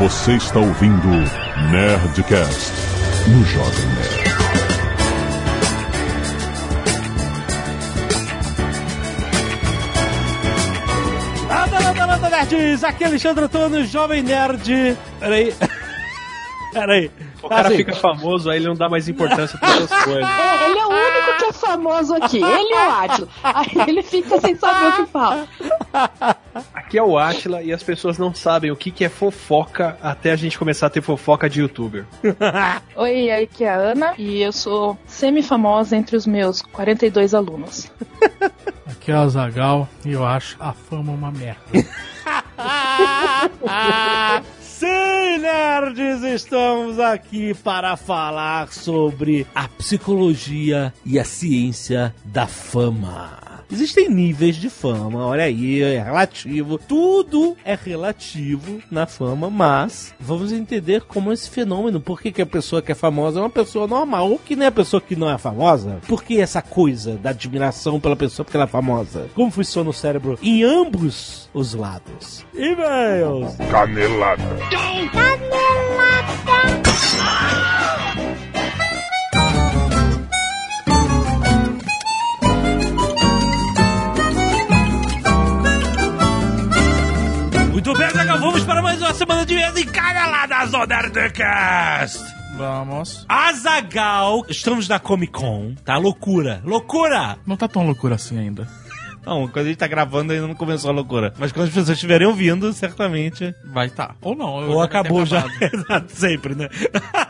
Você está ouvindo Nerdcast no Jovem Nerd. Landa, landa, landa, nerds! Aqui é Alexandre Antônio, Jovem Nerd. Peraí. Peraí. O cara Assim, fica famoso, aí ele não dá mais importância para outras coisas. É, ele é o único que é famoso aqui. Ele e o Átila. Aí ele fica sem saber o que fala. Aqui é o Atila e as pessoas não sabem o que, que é fofoca até a gente começar a ter fofoca de youtuber. Oi, aqui é a Ana e eu sou semi-famosa entre os meus 42 alunos. Aqui é o Azagal e eu acho a fama uma merda. Sim, nerds, estamos aqui para falar sobre a psicologia e a ciência da fama. Existem níveis de fama, olha aí, é relativo. Tudo é relativo na fama, mas vamos entender como esse fenômeno, por que, que a pessoa que é famosa é uma pessoa normal, ou que nem a pessoa que não é famosa. Por que essa coisa da admiração pela pessoa porque ela é famosa? Como funciona o cérebro em ambos os lados? E-mails! Canelada. Muito bem, Zagal, vamos para mais uma semana de vez em cada lado do Nerdcast. Vamos. Azagal, estamos na Comic Con, tá? Loucura, loucura! Não tá tão loucura assim ainda. Não, quando a gente tá gravando ainda não começou a loucura. Mas quando as pessoas estiverem ouvindo, certamente. Vai tá. Ou não. eu Ou já acabou já. Exato, sempre, né?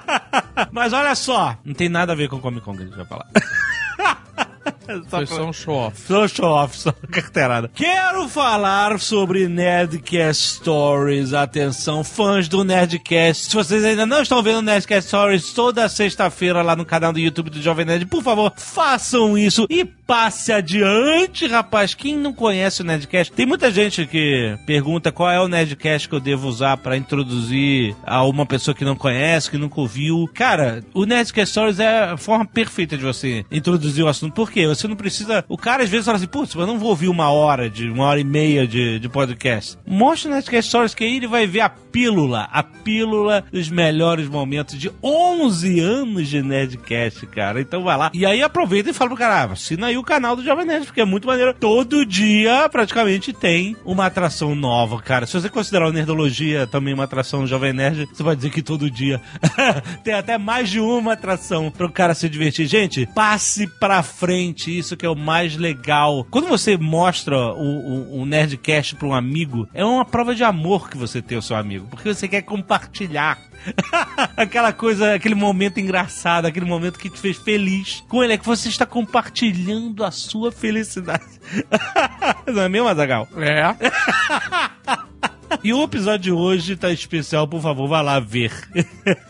Mas olha só, não tem nada a ver com o Comic Con que a gente vai falar. Foi só um show-off. Só show off, só carteirada. Quero falar sobre Nerdcast Stories. Atenção, fãs do Nerdcast. Se vocês ainda não estão vendo Nerdcast Stories toda sexta-feira lá no canal do YouTube do Jovem Nerd, por favor, façam isso e passe adiante, rapaz. Quem não conhece o Nerdcast, tem muita gente que pergunta qual é o Nerdcast que eu devo usar para introduzir a uma pessoa que não conhece, que nunca ouviu. Cara, o Nerdcast Stories é a forma perfeita de você introduzir o assunto. Por quê? Você não precisa. O cara às vezes fala assim, putz, mas não vou ouvir uma hora de uma hora e meia de, de podcast. Mostra o Nerdcast Stories que aí ele vai ver a pílula, a pílula dos melhores momentos de 11 anos de Nerdcast, cara. Então vai lá. E aí aproveita e fala pro cara, ah, assina aí o canal do Jovem Nerd, porque é muito maneiro. Todo dia, praticamente, tem uma atração nova, cara. Se você considerar o Nerdologia também uma atração do Jovem Nerd, você vai dizer que todo dia tem até mais de uma atração pro cara se divertir. Gente, passe pra frente, isso que é o mais legal. Quando você mostra o, o, o Nerdcast pra um amigo, é uma prova de amor que você tem o seu amigo, porque você quer compartilhar aquela coisa, aquele momento engraçado, aquele momento que te fez feliz com ele, é que você está compartilhando a sua felicidade. Não é mesmo, Azagal? É. E o episódio de hoje tá especial, por favor, vá lá ver.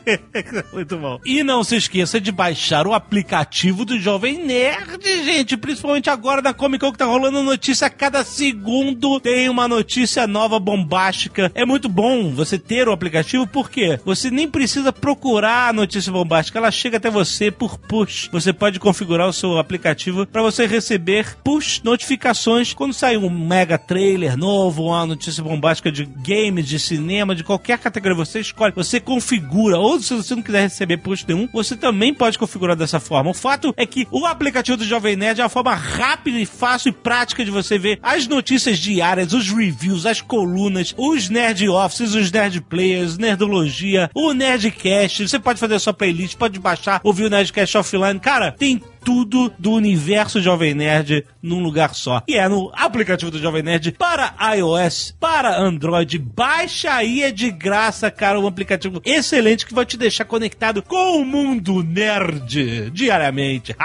Muito bom. E não se esqueça de baixar o aplicativo do Jovem Nerd, gente. Principalmente agora na Comic Con que tá rolando notícia a cada segundo. Tem uma notícia nova bombástica. É muito bom você ter o aplicativo, porque você nem precisa procurar a notícia bombástica. Ela chega até você por push. Você pode configurar o seu aplicativo para você receber push notificações quando sai um mega trailer novo, uma notícia bombástica de games, de cinema, de qualquer categoria. Você escolhe, você configura. Ou se você não quiser receber push nenhum, você também pode configurar dessa forma. O fato é que o aplicativo do Jovem Nerd é uma forma rápida e fácil e prática de você ver as notícias diárias, os reviews, as colunas, os nerd offices, os nerd players, nerdologia, o nerdcast. Você pode fazer a sua playlist, pode baixar, ouvir o nerdcast offline. Cara, tem tudo do universo Jovem Nerd num lugar só. E é no aplicativo do Jovem Nerd para iOS, para Android. Baixa aí, é de graça, cara. Um aplicativo excelente que vai te deixar conectado com o mundo nerd diariamente.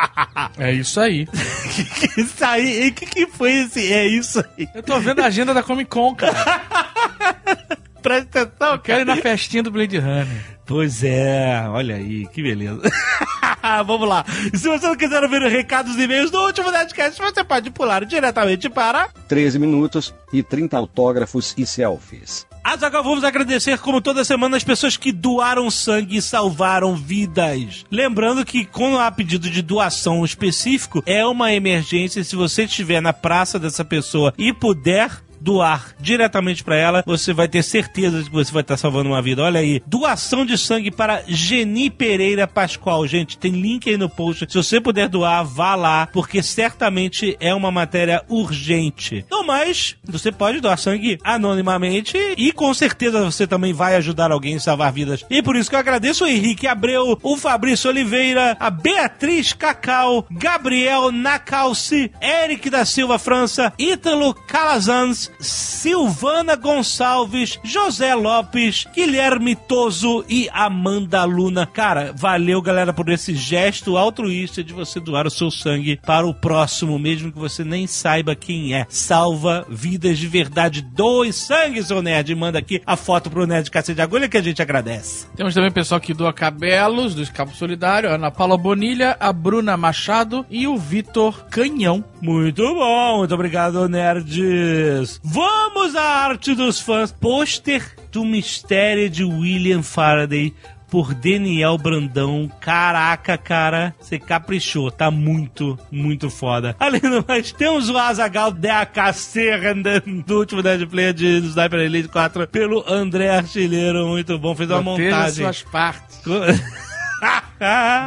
É isso aí. que isso aí? O que, que foi esse? É isso aí. Eu tô vendo a agenda da Comic Con, cara. Presta atenção, Eu quero ir na festinha do Blade Runner. Pois é, olha aí, que beleza. Vamos lá. E se você não quiser ouvir os recados e e-mails do último Nerdcast, você pode pular diretamente para 13 minutos e 30 autógrafos e selfies. Azaghal, vamos agradecer, como toda semana, as pessoas que doaram sangue e salvaram vidas. Lembrando que, quando há pedido de doação específico, é uma emergência. Se você estiver na praça dessa pessoa e puder doar diretamente pra ela, você vai ter certeza de que você vai estar salvando uma vida. Olha aí, doação de sangue para Geni Pereira Pascoal. Gente, tem link aí no post. Se você puder doar, vá lá, porque certamente é uma matéria urgente. Não mais, você pode doar sangue anonimamente e com certeza você também vai ajudar alguém a salvar vidas. E por isso que eu agradeço o Henrique Abreu, o Fabrício Oliveira, a Beatriz Cacau, Gabriel Nacalci, Eric da Silva França, Ítalo Calazans, Silvana Gonçalves, José Lopes, Guilherme Toso e Amanda Luna. Cara, valeu galera por esse gesto altruísta de você doar o seu sangue para o próximo, mesmo que você nem saiba quem é. Salva vidas de verdade. Doe sangue, seu nerd. Manda aqui a foto pro Nerd Cacete de Agulha que a gente agradece. Temos também pessoal que doa cabelos do Escapo Solidário, Ana Paula Bonilha, a Bruna Machado e o Vitor Canhão. Muito bom, muito obrigado, nerds. Vamos à arte dos fãs. Pôster do mistério de William Faraday por Daniel Brandão. Caraca, cara, você caprichou. Tá muito, muito foda. Além do mais, temos o Azagal DAK Serranda do último Dead Player de Sniper Elite 4 pelo André Artilheiro. Muito bom, fez uma montagem. suas partes.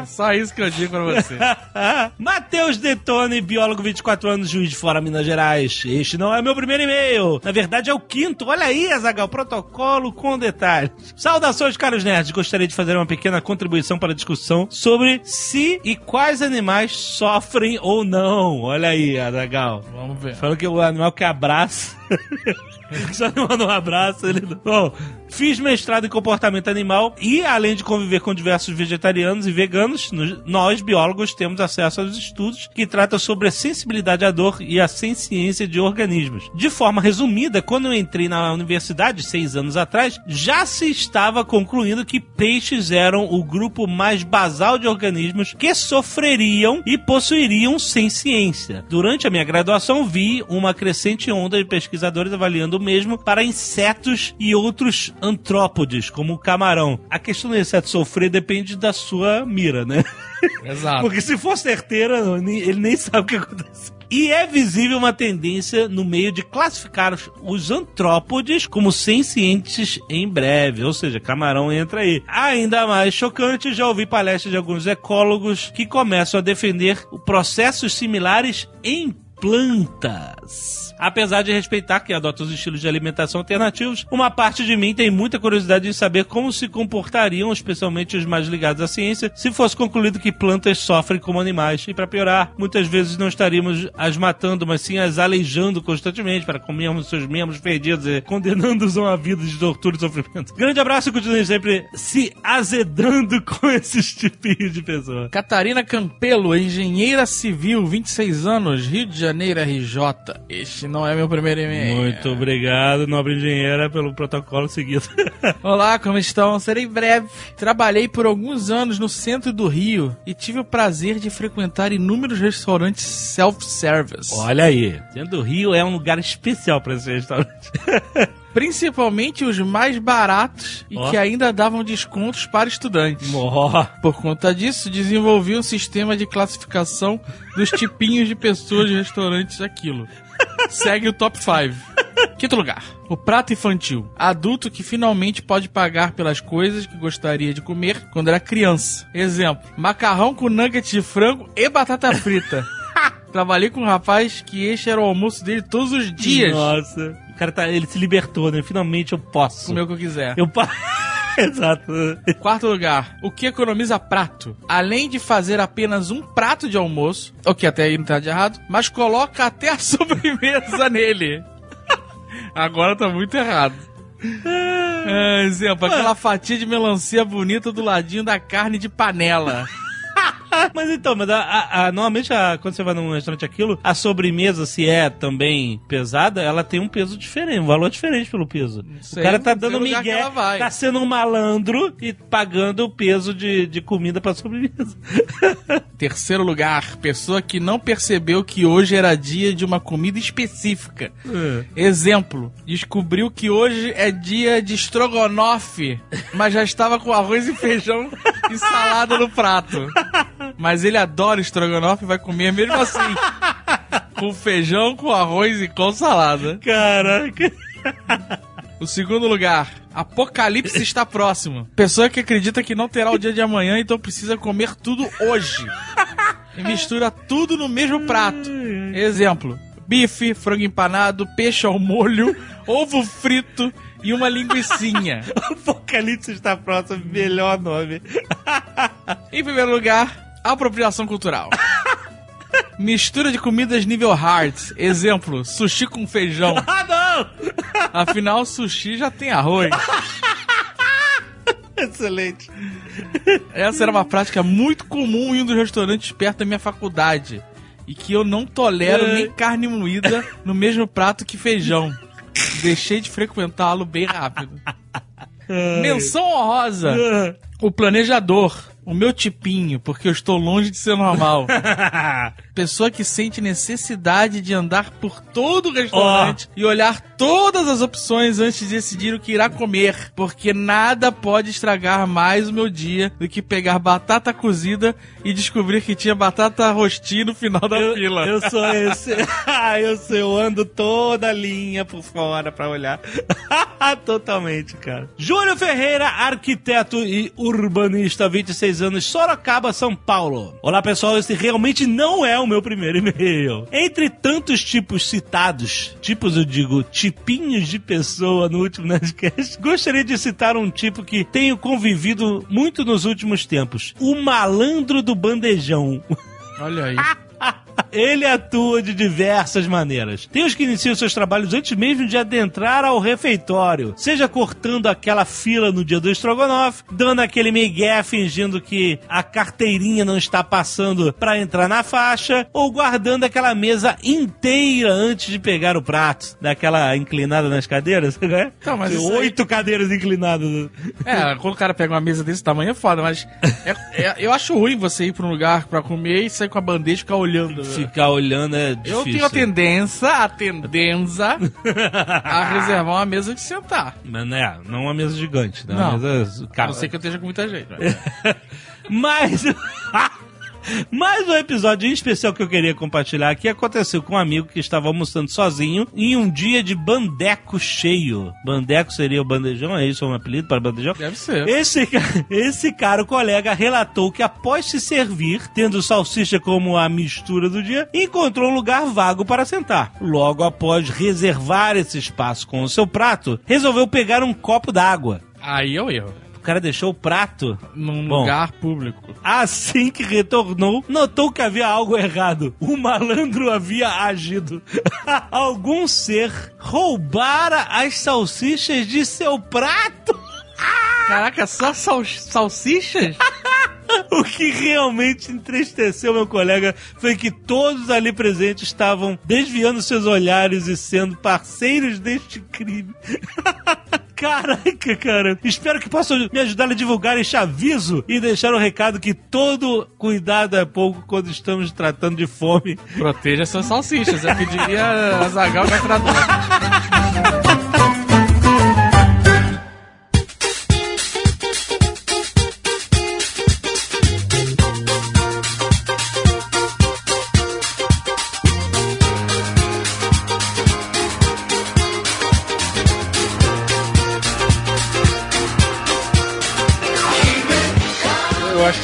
Só isso que eu digo pra você. Matheus Detone, biólogo 24 anos, juiz de fora Minas Gerais. Este não é meu primeiro e-mail. Na verdade é o quinto. Olha aí, Azagal, protocolo com detalhes. Saudações, caros nerds. Gostaria de fazer uma pequena contribuição para a discussão sobre se e quais animais sofrem ou não. Olha aí, Azagal. Vamos ver. Falou que o animal que abraça. Só não manda um abraço. Ele... Bom, fiz mestrado em comportamento animal e, além de conviver com diversos vegetarianos e veganos, nos- nós, biólogos, temos acesso aos estudos que tratam sobre a sensibilidade à dor e a senciência de organismos. De forma resumida, quando eu entrei na universidade, seis anos atrás, já se estava concluindo que peixes eram o grupo mais basal de organismos que sofreriam e possuiriam senciência. Durante a minha graduação, vi uma crescente onda de pesquisadores avaliando o mesmo para insetos e outros antrópodes, como o camarão. A questão do inseto sofrer depende da sua mira, né? Exato. Porque se for certeira, ele nem sabe o que aconteceu. E é visível uma tendência no meio de classificar os, os antrópodes como sencientes em breve, ou seja, camarão entra aí. Ainda mais chocante, já ouvi palestras de alguns ecólogos que começam a defender processos similares em plantas. Apesar de respeitar que adota os estilos de alimentação alternativos, uma parte de mim tem muita curiosidade em saber como se comportariam, especialmente os mais ligados à ciência, se fosse concluído que plantas sofrem como animais. E para piorar, muitas vezes não estaríamos as matando, mas sim as aleijando constantemente para comermos seus membros perdidos e condenando-os a uma vida de tortura e sofrimento. Grande abraço e continue sempre se azedando com esses tipinhos de pessoa. Catarina Campelo, engenheira civil, 26 anos, Rio de Janeiro, RJ. Este não é meu primeiro e-mail. Muito obrigado, nobre engenheira, pelo protocolo seguido. Olá, como estão? Serei breve. Trabalhei por alguns anos no centro do Rio e tive o prazer de frequentar inúmeros restaurantes self-service. Olha aí, dentro do Rio é um lugar especial para esse restaurante. Principalmente os mais baratos e que ainda davam descontos para estudantes. Ó, Por conta disso, desenvolvi um sistema de classificação dos tipinhos de pessoas de restaurantes aquilo. Segue o top 5. Quinto lugar. O prato infantil. Adulto que finalmente pode pagar pelas coisas que gostaria de comer quando era criança. Exemplo: macarrão com nuggets de frango e batata frita. Trabalhei com um rapaz que este era o almoço dele todos os dias. Nossa, cara tá, ele se libertou, né? Finalmente eu posso. Comer o que eu quiser. Eu pa... Exato. Quarto lugar, o que economiza prato? Além de fazer apenas um prato de almoço, o que até aí não tá de errado, mas coloca até a sobremesa nele. Agora tá muito errado. É, exemplo, aquela fatia de melancia bonita do ladinho da carne de panela. Mas então, mas a, a- a- normalmente quando você vai num restaurante aquilo, a sobremesa, se é também pesada, ela tem um peso diferente, um valor diferente pelo peso. sei, o cara tá dando migué, tá sendo um malandro e pagando o peso de, de comida pra sobremesa. Terceiro lugar, pessoa que não percebeu que hoje era dia de uma comida específica. Exemplo, descobriu que hoje é dia de estrogonofe, mas já estava com arroz e feijão e salada no prato. Mas ele adora estrogonofe e vai comer mesmo assim. com feijão, com arroz e com salada. Caraca. O segundo lugar, Apocalipse está próximo. Pessoa que acredita que não terá o dia de amanhã, então precisa comer tudo hoje. E mistura tudo no mesmo prato. Exemplo: bife, frango empanado, peixe ao molho, ovo frito e uma linguiçinha. Apocalipse está próximo, melhor nome. Em primeiro lugar, apropriação cultural. Mistura de comidas nível hard. Exemplo, sushi com feijão. Ah, não! Afinal, sushi já tem arroz. Excelente. Essa era uma prática muito comum em um dos restaurantes perto da minha faculdade. E que eu não tolero É. nem carne moída no mesmo prato que feijão. Deixei de frequentá-lo bem rápido. Menção honrosa. O planejador. O meu tipinho, porque eu estou longe de ser normal. Pessoa que sente necessidade de andar por todo o restaurante e olhar todas as opções antes de decidir o que irá comer. Porque nada pode estragar mais o meu dia do que pegar batata cozida e descobrir que tinha batata rosti no final da Eu, fila. eu sou esse. Eu sou, eu ando toda a linha por fora pra olhar. Totalmente, cara. Júlio Ferreira, arquiteto e urbanista, 26 anos, Sorocaba, São Paulo. Olá, pessoal. Esse realmente não é o meu primeiro e-mail. Entre tantos tipos citados, tipos eu digo, tipinhos de pessoa no último Nerdcast, gostaria de citar um tipo que tenho convivido muito nos últimos tempos. O malandro do bandejão. Olha aí. Ele atua de diversas maneiras. Tem os que iniciam seus trabalhos antes mesmo de adentrar ao refeitório, seja cortando aquela fila no dia do estrogonofe, dando aquele migué fingindo que a carteirinha não está passando para entrar na faixa, ou guardando aquela mesa inteira antes de pegar o prato, daquela inclinada nas cadeiras, né? Então, mas isso aí- Oito cadeiras inclinadas. É, quando o cara pega uma mesa desse tamanho é foda, mas é- é- eu acho ruim você ir pra um lugar pra comer e sair com a bandeja e ficar olhando. né? Ficar olhando é difícil. Eu tenho a tendência, a tendência a reservar uma mesa de sentar. Mas, né, não uma mesa gigante, né? Não. Uma mesa... A Cara, não ser que eu esteja com muita gente. né? Mas. Mas o episódio em especial que eu queria compartilhar aqui aconteceu com um amigo que estava almoçando sozinho em um dia de bandeco cheio. Bandeco seria o bandejão, é isso um apelido para bandejão? Deve ser. Esse, esse cara, o colega, relatou que após se servir, tendo salsicha como a mistura do dia, encontrou um lugar vago para sentar. Logo após reservar esse espaço com o seu prato, resolveu pegar um copo d'água. Aí é o erro. O cara deixou o prato Num Bom. lugar público. Assim que retornou, notou que havia algo errado. O malandro havia agido. Algum ser roubara as salsichas de seu prato. Caraca, só sal salsichas? O que realmente entristeceu meu colega foi que todos ali presentes estavam desviando seus olhares e sendo parceiros deste crime. Caraca, cara. Espero que possam me ajudar a divulgar este aviso e deixar o recado que todo cuidado é pouco quando estamos tratando de fome. Proteja suas salsichas, é que diria Azagal da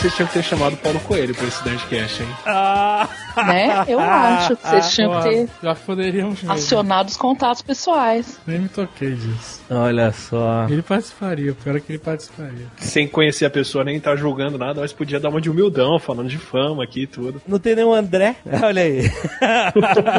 vocês tinham que ter chamado Paulo Coelho pra esse Nerdcast, hein? Ah, Né? Eu acho que vocês tinham que ter Já poderíamos mesmo. acionado os contatos pessoais. Nem me toquei disso. olha só. Ele participaria, o pior é que ele participaria. Sem conhecer a pessoa, nem tá julgando nada, mas podia dar uma de humildão, falando de fama aqui e tudo. Não tem nenhum André? Olha aí.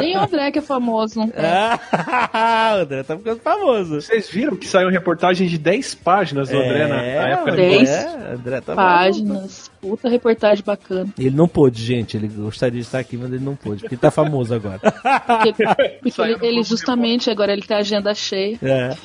Nem o André que é famoso, não tem. Ah, o André tá ficando famoso. Vocês viram que saiu reportagem de 10 páginas do André na, na época André, depois? Dez André tá Páginas. Puta reportagem bacana. Ele não pôde, gente. Ele gostaria de estar aqui, mas ele não pôde, porque ele tá famoso agora. Porque, porque ele, ele justamente agora ele tem a agenda cheia. É.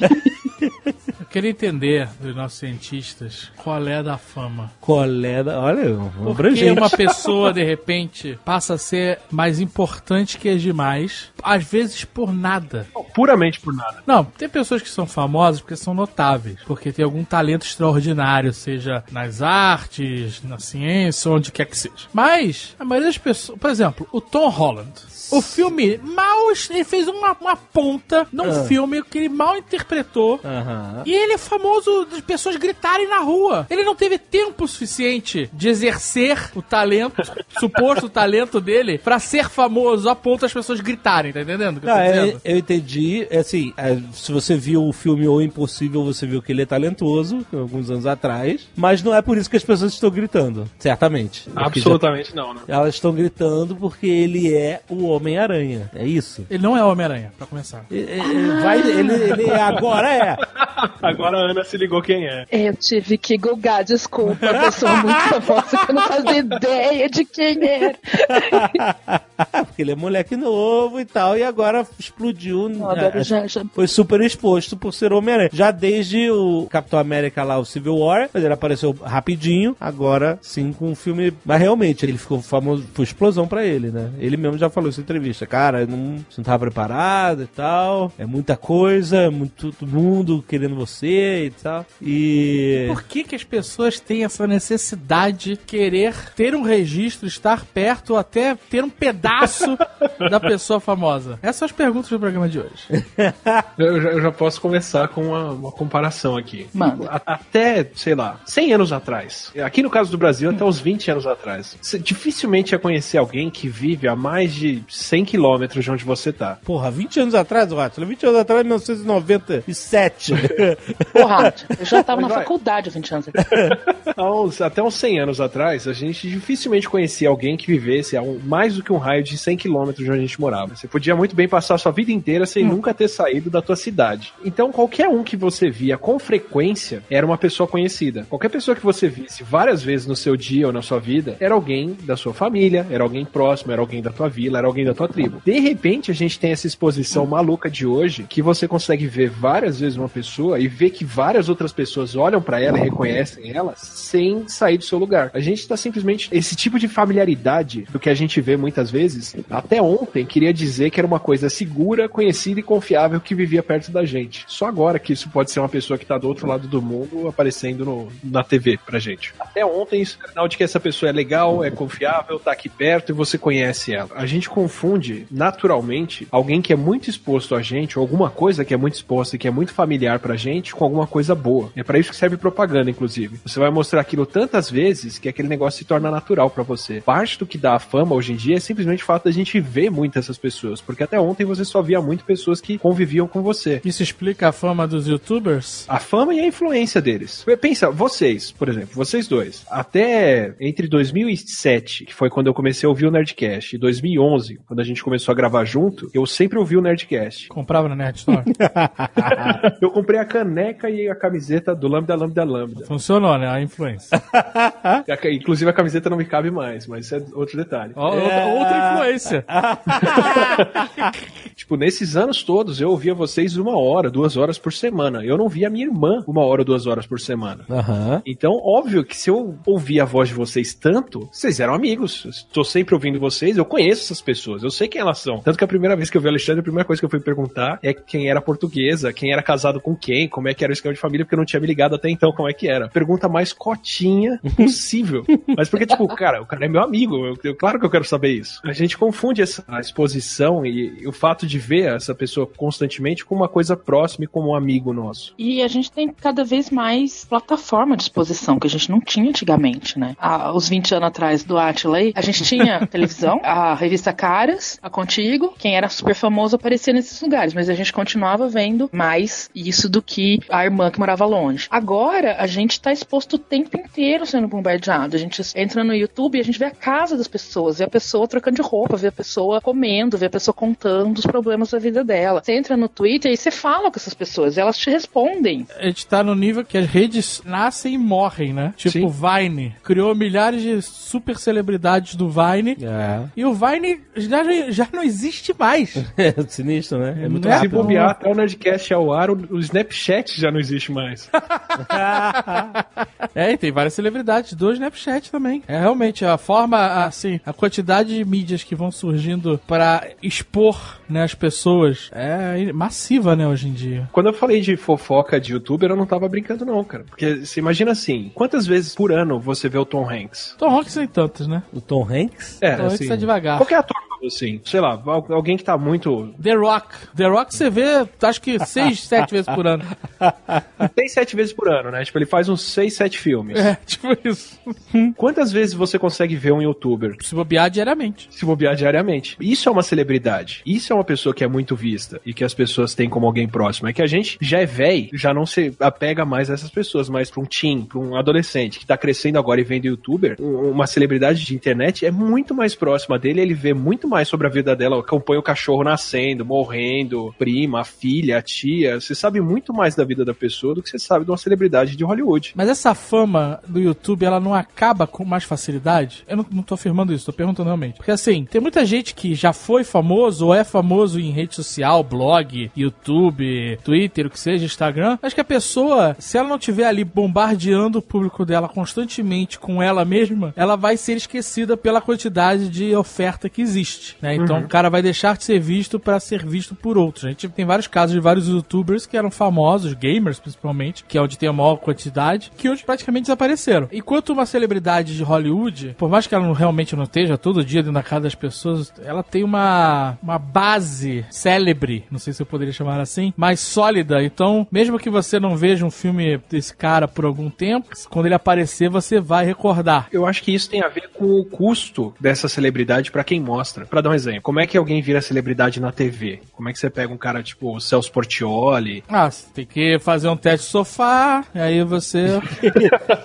Eu queria entender dos nossos cientistas qual é da fama. Coleda, olha, um Por que abrangente. uma pessoa, de repente, passa a ser mais importante que as demais, às vezes por nada? Puramente por nada. Não, tem pessoas que são famosas porque são notáveis, porque tem algum talento extraordinário, seja nas artes, na ciência, onde quer que seja. Mas, a maioria das pessoas, por exemplo, o Tom Holland. O filme mal ele fez uma, uma ponta num Ah. filme que ele mal interpretou. Aham. E ele é famoso das pessoas gritarem na rua. Ele não teve tempo suficiente de exercer o talento, suposto talento dele, pra ser famoso a ponto das pessoas gritarem, tá entendendo? o que eu tô Ah, é, dizendo? eu entendi. É assim, é, se você viu o filme O Impossível, você viu que ele é talentoso, alguns anos atrás. Mas não é por isso que as pessoas estão gritando, certamente. Absolutamente não, né? já- Elas estão gritando porque ele é o Homem-Aranha. É isso. Ele não é Homem-Aranha, pra começar. E- e- e- Vai, ele, ele agora é. Agora a Ana se ligou quem é. Eu tive que googar, desculpa, a pessoa muito famosa que eu não fazia ideia de quem era. porque ele é moleque novo e tal, e agora explodiu. Não, agora né? já, já Foi super exposto por ser Homem-Aranha. Já desde o Capitão América lá, o Civil War, mas ele apareceu rapidinho, agora sim com o filme. Mas realmente, ele ficou famoso, foi explosão pra ele, né? Ele mesmo já falou isso entrevista. Cara, eu não, você não tava preparado e tal. É muita coisa, muito todo mundo querendo você e tal. E. Por que, que as pessoas têm essa necessidade de querer ter um registro, estar perto, ou até ter um pedaço da pessoa famosa? Essas são as perguntas do programa de hoje. Eu já, eu já posso começar com uma, uma comparação aqui. Manda. A- até, sei lá, 100 anos atrás. Aqui no caso do Brasil, até uns 20 anos atrás. Você dificilmente ia conhecer alguém que vive a mais de 100 quilômetros de onde você tá. Porra, 20 anos atrás, Watson, 20 anos atrás, 1997. Porra, eu já tava na Vai. faculdade há 20 anos atrás. Uns- até uns 100 anos atrás, a gente dificilmente conhecia alguém que vivesse a um- mais do que um raio de 100 quilômetros de onde a gente morava. Você podia muito bem passar a sua vida inteira sem nunca ter saído da tua cidade. Então, qualquer um que você via com frequência era uma pessoa conhecida. Qualquer pessoa que você visse várias vezes no seu dia ou na sua vida era alguém da sua família, era alguém próximo, era alguém da tua vila, era alguém da tua tribo. De repente, a gente tem essa exposição maluca de hoje que você consegue ver várias vezes uma pessoa e ver que várias outras pessoas olham pra ela e reconhecem ela sem sair do seu lugar. A gente tá simplesmente esse tipo de familiaridade do que a gente vê muitas vezes, até ontem queria dizer que era uma coisa segura, conhecida e confiável que vivia perto da gente. Só agora que isso pode ser uma pessoa que tá do outro lado do mundo aparecendo no- na TV pra gente. Até ontem isso era sinal de que essa pessoa é legal, é confiável, tá aqui perto e você conhece ela. A gente confunde naturalmente alguém que é muito exposto a gente, ou alguma coisa que é muito exposta e que é muito familiar pra gente, com alguma coisa boa. É pra isso que serve propaganda, inclusive. Você vai mostrar aquilo tantas vezes que aquele negócio se torna natural pra você. Parte do que dá a fama hoje em dia é simplesmente o fato da gente ver muito essas pessoas, porque até ontem você só via muito pessoas que conviviam com você. Isso explica a fama dos youtubers? A fama e a influência deles. Pensa, vocês, por exemplo, vocês dois, até entre 2007, que foi quando eu comecei a ouvir o Nerdcast, e 2011, quando a gente começou a gravar junto, eu sempre ouvi o Nerdcast. Comprava na Nerd Store? Eu comprei a caneca e a camiseta do Lambda Lambda Lambda. Funcionou, né? A influência. Inclusive a camiseta não me cabe mais, mas isso é outro detalhe. Ó, outra, outra influência. Tipo, nesses anos todos eu ouvia vocês uma hora, duas horas por semana. Eu não via minha irmã uma hora duas horas por semana. Aham. Então, óbvio que se eu ouvir a voz de vocês tanto, vocês eram amigos. Estou sempre ouvindo vocês, eu conheço essas pessoas, eu sei quem elas são. Tanto que a primeira vez que eu vi o Alexandre, a primeira coisa que eu fui perguntar é quem era portuguesa, quem era casado com quem, como é que era o esquema de família, porque eu não tinha me ligado até então como é que era. Pergunta mais cotinha possível. Mas porque, tipo, cara, o cara é meu amigo, eu, eu- claro que eu quero saber isso. A gente confunde essa exposição e, e o fato de ver essa pessoa constantemente com uma coisa próxima e como um amigo nosso. E a gente tem cada vez mais plataforma de exposição que a gente não tinha antigamente, né? Há uns 20 anos atrás do aí, a gente tinha televisão, a revista Caras, a Contigo, quem era super famoso aparecia nesses lugares, mas a gente continuava vendo mais isso do que a irmã que morava longe. Agora, a gente tá exposto o tempo inteiro sendo bombardeado. A gente entra no YouTube e a gente vê a casa das pessoas, vê a pessoa trocando de roupa, vê a pessoa comendo, vê a pessoa contando os problemas da vida dela. Você entra no Twitter e você fala com essas pessoas, elas te respondem. A gente tá no nível que as redes nascem e morrem, né? Tipo Sim. Vine. Criou milhares de super celebridades do Vine. É. E o Vine já, já não existe mais. É sinistro, né? É muito Não é? Se rápido. bobear até o Nerdcast ao ar, o O Snapchat já não existe mais. É, e tem várias celebridades do Snapchat também. É realmente a forma, assim, a quantidade de mídias que vão surgindo para expor, né, as pessoas é massiva, né, hoje em dia. Quando eu falei de fofoca de youtuber, eu não tava brincando, não, cara. Porque você imagina assim: quantas vezes por ano você vê o Tom Hanks? Tom Hanks tem tantas, né? O Tom Hanks? É, Tom Hanks é devagar. Qualquer ator, assim, sei lá, al- alguém que tá muito. The Rock. The Rock você vê, acho que seis, sete vezes por ano. Seis, sete vezes por ano, né? Tipo, ele faz uns seis, sete filmes. É, tipo isso. Quantas vezes você consegue ver um youtuber Se bobear diariamente. se bobear diariamente? Isso é uma celebridade. Isso é uma pessoa que é muito vista e que as pessoas têm como alguém próximo. É que a gente já é velho, já não se apega mais a essas pessoas, mas pra um teen, pra um adolescente que tá crescendo agora e vendo youtuber, um- uma celebridade de internet é muito mais próxima dele, ele vê muito mais sobre a vida dela, acompanha o cachorro nascendo, morrendo, prima, filha, tia. Você sabe muito mais da vida da pessoa do que você sabe de uma celebridade de Hollywood. Mas essa fama do YouTube, ela não acaba com mais facilidade? Eu não, não tô afirmando isso, tô perguntando realmente. Porque assim, tem muita gente que já foi famoso ou é famoso em rede social, blog, YouTube, Twitter, o que seja, Instagram, mas que a pessoa, se ela não tiver ali bombardeando o público dela constantemente com ela mesma, ela vai ser esquecida pela quantidade de oferta que existe, né? Então o cara vai deixar de ser visto para ser visto por outros. A gente tem vários casos de vários youtubers que eram famosos, gamers principalmente, que é onde tem a maior quantidade, que hoje praticamente desapareceram. Enquanto uma celebridade de Hollywood, por mais que ela não, realmente não esteja todo dia dentro da casa das pessoas, ela tem uma, uma base célebre, não sei se eu poderia chamar assim, mais sólida. Então, mesmo que você não veja um filme desse cara por algum tempo, quando ele aparecer, você vai recordar. Eu acho que isso tem a ver com o custo dessa celebridade pra quem mostra. Pra dar um exemplo, como é que alguém vira celebridade na TV? Como é que você pega um cara tipo o Celso Portioli? Ah, você tem que fazer um teste de sofá, e aí você.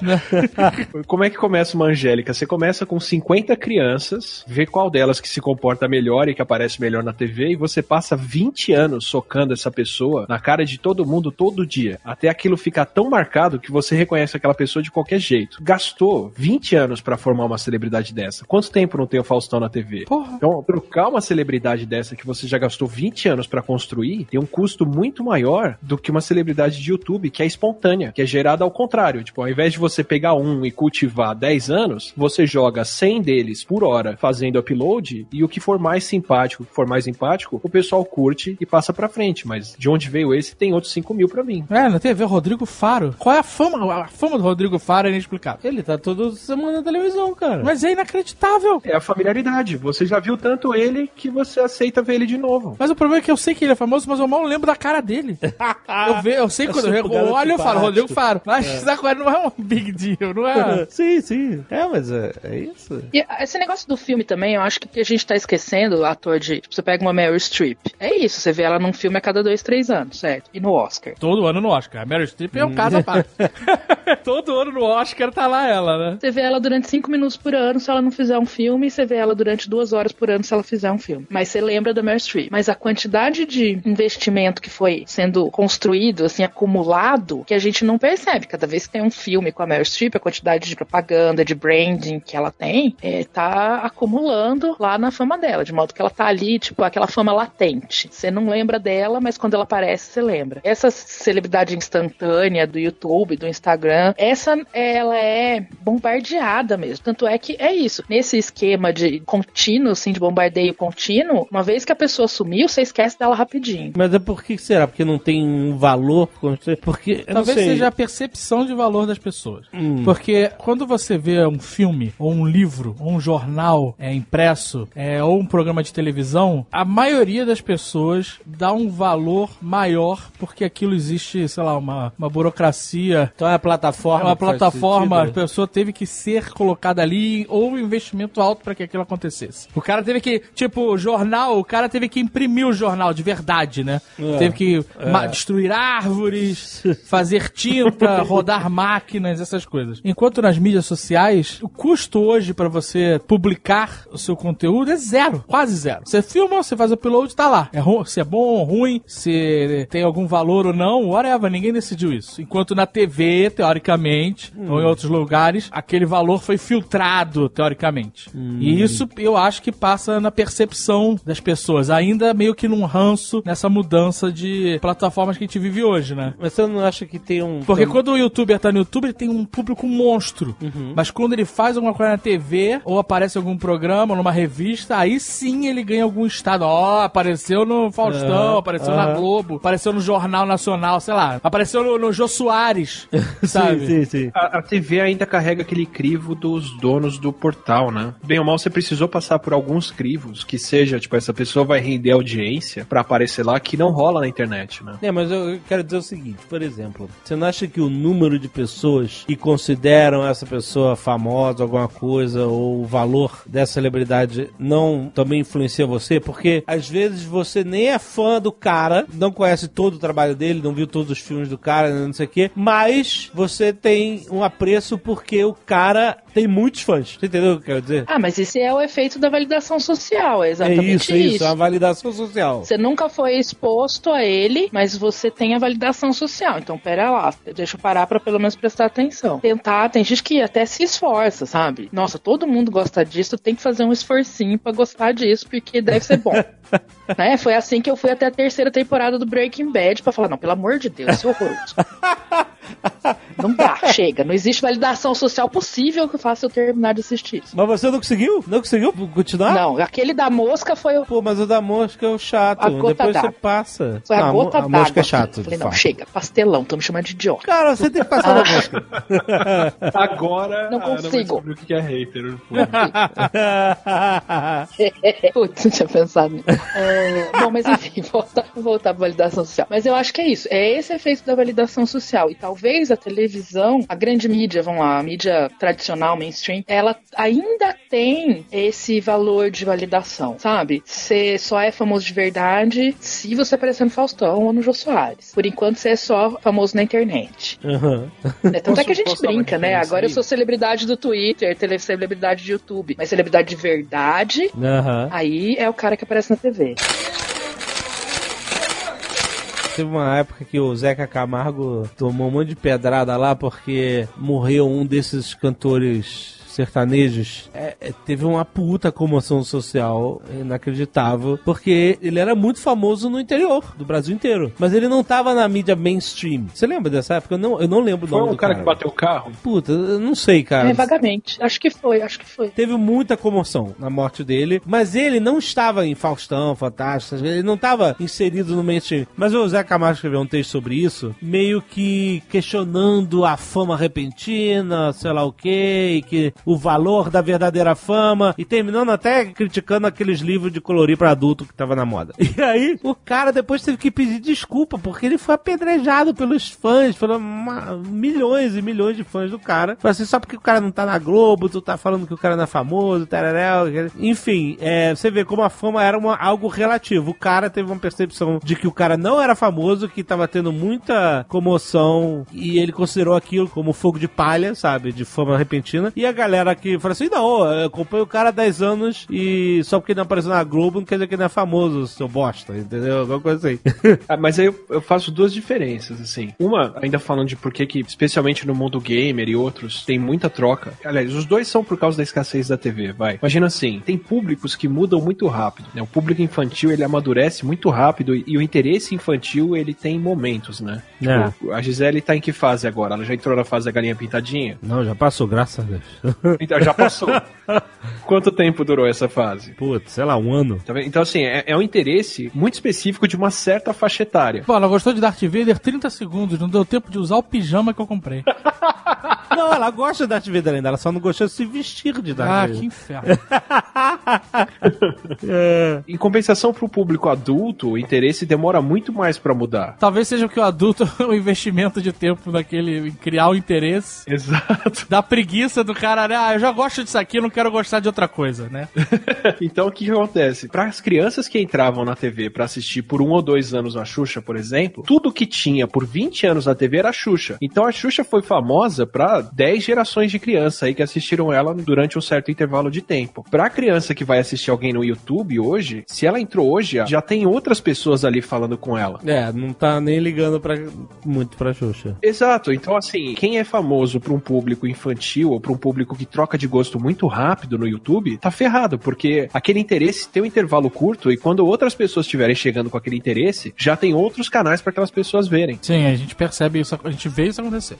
Como é que começa uma Angélica? Você começa com 50 crianças, vê qual delas que se comporta melhor e que aparece melhor na TV, e você passa 20 anos socando essa pessoa na cara de todo mundo todo dia, até aquilo ficar tão marcado que você reconhece aquela pessoa de qualquer jeito. Gastou 20 anos pra formar uma celebridade dessa. Quanto tempo não tem o Faustão na TV? Porra. Então, trocar uma celebridade dessa que você já gastou 20 anos pra construir tem um custo muito maior do que uma celebridade de YouTube que é espontânea, que é gerada ao contrário. Tipo, ao invés de você pegar um e cultivar 10 anos, você joga 100 deles por hora fazendo upload e o que for mais simpático, o que for mais empático, o pessoal curte e passa pra frente. Mas de onde veio esse, tem outros 5 mil pra mim. É, na TV, Rodrigo Faro. Qual é a fama? A fama do Rodrigo Faro é inexplicável. Ele tá toda semana na televisão, cara. Mas é inacreditável. É a familiaridade. Você já viu tanto ele que você aceita ver ele de novo. Mas o problema é que eu sei que ele é famoso, mas eu mal lembro da cara dele. eu, ve, eu sei É quando eu, garoto olho eu falo. Rodrigo Faro. Mas coisa não é um big deal, não é? sim, sim. É, mas é, é isso. E esse negócio do filme também, eu acho que a gente tá esquecendo o ator de. Tipo, você pega uma Meryl Streep. É isso, você vê ela num filme a cada dois, três anos, certo? E no Oscar. Todo ano no Oscar. A Meryl Streep é um caso à parte. Todo ano no Oscar tá lá ela, né? Você vê ela durante cinco minutos por ano se ela não fizer um filme, e você vê ela durante duas horas por se ela fizer um filme. Mas você lembra da Meryl Streep. Mas a quantidade de investimento que foi sendo construído, assim, acumulado, que a gente não percebe. Cada vez que tem um filme com a Meryl Streep, a quantidade de propaganda, de branding que ela tem, é, tá acumulando lá na fama dela. De modo que ela tá ali, tipo, aquela fama latente. Você não lembra dela, mas quando ela aparece, você lembra. Essa celebridade instantânea do YouTube, do Instagram, essa ela é bombardeada mesmo. Tanto é que é isso. Nesse esquema de contínuo, assim, de bombardeio contínuo, uma vez que a pessoa sumiu, você esquece dela rapidinho. Mas é por que será? Porque não tem um valor? Porque, eu Talvez não sei. seja a percepção de valor das pessoas. Hum. Porque quando você vê um filme, ou um livro, ou um jornal é, impresso, é, ou um programa de televisão, a maioria das pessoas dá um valor maior porque aquilo existe, sei lá, uma, uma burocracia. Então é a plataforma. É uma plataforma, a pessoa teve que ser colocada ali ou um investimento alto para que aquilo acontecesse. O cara teve que, tipo, jornal, o cara teve que imprimir o jornal de verdade, né? É. Teve que ma- destruir árvores, fazer tinta, rodar máquinas, essas coisas. Enquanto nas mídias sociais, o custo hoje para você publicar o seu conteúdo é zero, quase zero. Você filma, você faz o upload, tá lá. É se é bom ou ruim, se tem algum valor ou não, whatever, ninguém decidiu isso. Enquanto na TV, teoricamente, ou em outros lugares, aquele valor foi filtrado, teoricamente. E isso eu acho que passa na percepção das pessoas, ainda meio que num ranço nessa mudança de plataformas que a gente vive hoje, né? Mas você não acha que tem um. Porque quando o youtuber tá no YouTube, ele tem um público monstro. Mas quando ele faz alguma coisa na TV, ou aparece em algum programa, numa revista, aí sim ele ganha algum estado. Ó, apareceu no Faustão, apareceu na Globo, apareceu no Jornal Nacional, sei lá. Apareceu no, no Jô Soares, sabe? Sim, sim, sim. A, a TV ainda carrega aquele crivo dos donos do portal, né? Bem ou mal, você precisou passar por alguns crivos, que seja, tipo, essa pessoa vai render audiência pra aparecer lá, que não rola na internet, né? É, mas eu quero dizer o seguinte, por exemplo, você não acha que o número de pessoas que consideram essa pessoa famosa, alguma coisa, ou o valor dessa celebridade não também influencia você? Porque às vezes você nem é fã do cara, não conhece todo o trabalho dele, não viu todos os filmes do cara, não sei o quê, mas você tem um apreço porque o cara tem muitos fãs. Você entendeu o que eu quero dizer? Ah, mas esse é o efeito da validação social, é É exatamente isso, é isso, é uma validação social. Você nunca foi exposto a ele, mas você tem a validação social. Então, pera lá, deixa eu parar pra pelo menos prestar atenção. Tentar, tem gente que até se esforça, sabe? Nossa, todo mundo gosta disso, tem que fazer um esforcinho pra gostar disso, porque deve ser bom. né? Foi assim que eu fui até a terceira temporada do Breaking Bad pra falar, não, pelo amor de Deus, isso é horroroso. não dá, chega. Não existe validação social possível que faça eu terminar de assistir isso. Mas você não conseguiu? Não conseguiu continuar? Não, aquele da mosca foi o Pô, mas o da mosca é o chato. A gota Depois você passa. Foi a Não, mo- gota a mosca é chato. Falei, não, fato. chega, pastelão, estão me chamando de idiota. Cara, você tem que passar da mosca. Agora, Não a vai consigo. descobrir o que é hater. Putz, não tinha pensado nisso. É, bom, mas enfim, voltar, voltar pra validação social. Mas eu acho que é isso. É esse efeito da validação social. E talvez a televisão, a grande mídia, vamos lá, a mídia tradicional, mainstream, ela ainda tem esse valor de validação, sabe? Você só é famoso de verdade se você aparecer no Faustão ou no Jô Soares. Por enquanto, você é só famoso na internet. Aham. Né? Tanto é que a gente brinca, né? Agora eu sou celebridade do Twitter, celebridade de YouTube. Mas celebridade de verdade, Aham. aí é o cara que aparece na TV. Teve uma época que o Zeca Camargo tomou um monte de pedrada lá porque morreu um desses cantores sertanejos. É, é, teve uma puta comoção social inacreditável, porque ele era muito famoso no interior do Brasil inteiro. Mas ele não tava na mídia mainstream. Você lembra dessa época? Eu não, eu não lembro o Foi nome um do cara, cara. que bateu o carro? Puta, eu não sei, cara. É, vagamente. Acho que foi, acho que foi. Teve muita comoção na morte dele, mas ele não estava em Faustão, Fantástico, ele não estava inserido no mainstream. Mas o Zé Camargo escreveu um texto sobre isso, meio que questionando a fama repentina, sei lá o quê, e que o valor da verdadeira fama, e terminando até criticando aqueles livros de colorir para adulto que tava na moda. E aí, o cara depois teve que pedir desculpa, porque ele foi apedrejado pelos fãs, foram milhões e milhões de fãs do cara. Foi assim, só porque o cara não tá na Globo, tu tá falando que o cara não é famoso, tararel, enfim, é, você vê como a fama era uma- algo relativo. O cara teve uma percepção de que o cara não era famoso, que tava tendo muita comoção, e ele considerou aquilo como fogo de palha, sabe, de fama repentina. E a galera que fala assim, não, eu acompanho o cara há 10 anos, e só porque ele não apareceu na Globo, não quer dizer que ele não é famoso, seu bosta, entendeu? Alguma coisa assim. Ah, mas aí eu, eu faço duas diferenças, assim. Uma, ainda falando de por que especialmente no mundo gamer e outros, tem muita troca. Aliás, os dois são por causa da escassez da TV, vai. Imagina assim, tem públicos que mudam muito rápido, né? O público infantil, ele amadurece muito rápido e, e o interesse infantil, ele tem momentos, né? É. Tipo, a Gisele tá em que fase agora? Ela já entrou na fase da galinha pintadinha? Não, já passou, graças a Deus. Então, já passou. Quanto tempo durou essa fase? Putz, sei lá, um ano. Tá? Então, assim, é, é um interesse muito específico de uma certa faixa etária. Pô, ela gostou de Darth Vader 30 segundos, não deu tempo de usar o pijama que eu comprei. Não, ela gosta de Darth Vader ainda, ela só não gostou de se vestir de Darth Ah, Vader. que inferno. É. Em compensação pro público adulto, o interesse demora muito mais pra mudar. Talvez seja que o adulto, o investimento de tempo naquele, em criar o interesse, Exato. da preguiça do cara, né? Ah, eu já gosto disso aqui, não quero gostar de outra coisa, né? Então o que, que acontece? Para as crianças que entravam na TV pra assistir por um ou dois anos a Xuxa, por exemplo, tudo que tinha por 20 anos na TV era a Xuxa. Então a Xuxa foi famosa pra 10 gerações de criança aí que assistiram ela durante um certo intervalo de tempo. Pra criança que vai assistir alguém no YouTube hoje, se ela entrou hoje, já tem outras pessoas ali falando com ela. É, não tá nem ligando pra, muito pra Xuxa. Exato. Então, assim, quem é famoso pra um público infantil ou pra um público que troca de gosto muito rápido no YouTube, tá ferrado, porque aquele interesse tem um intervalo curto e quando outras pessoas estiverem chegando com aquele interesse, já tem outros canais pra aquelas pessoas verem. Sim, a gente percebe isso, a gente vê isso acontecer.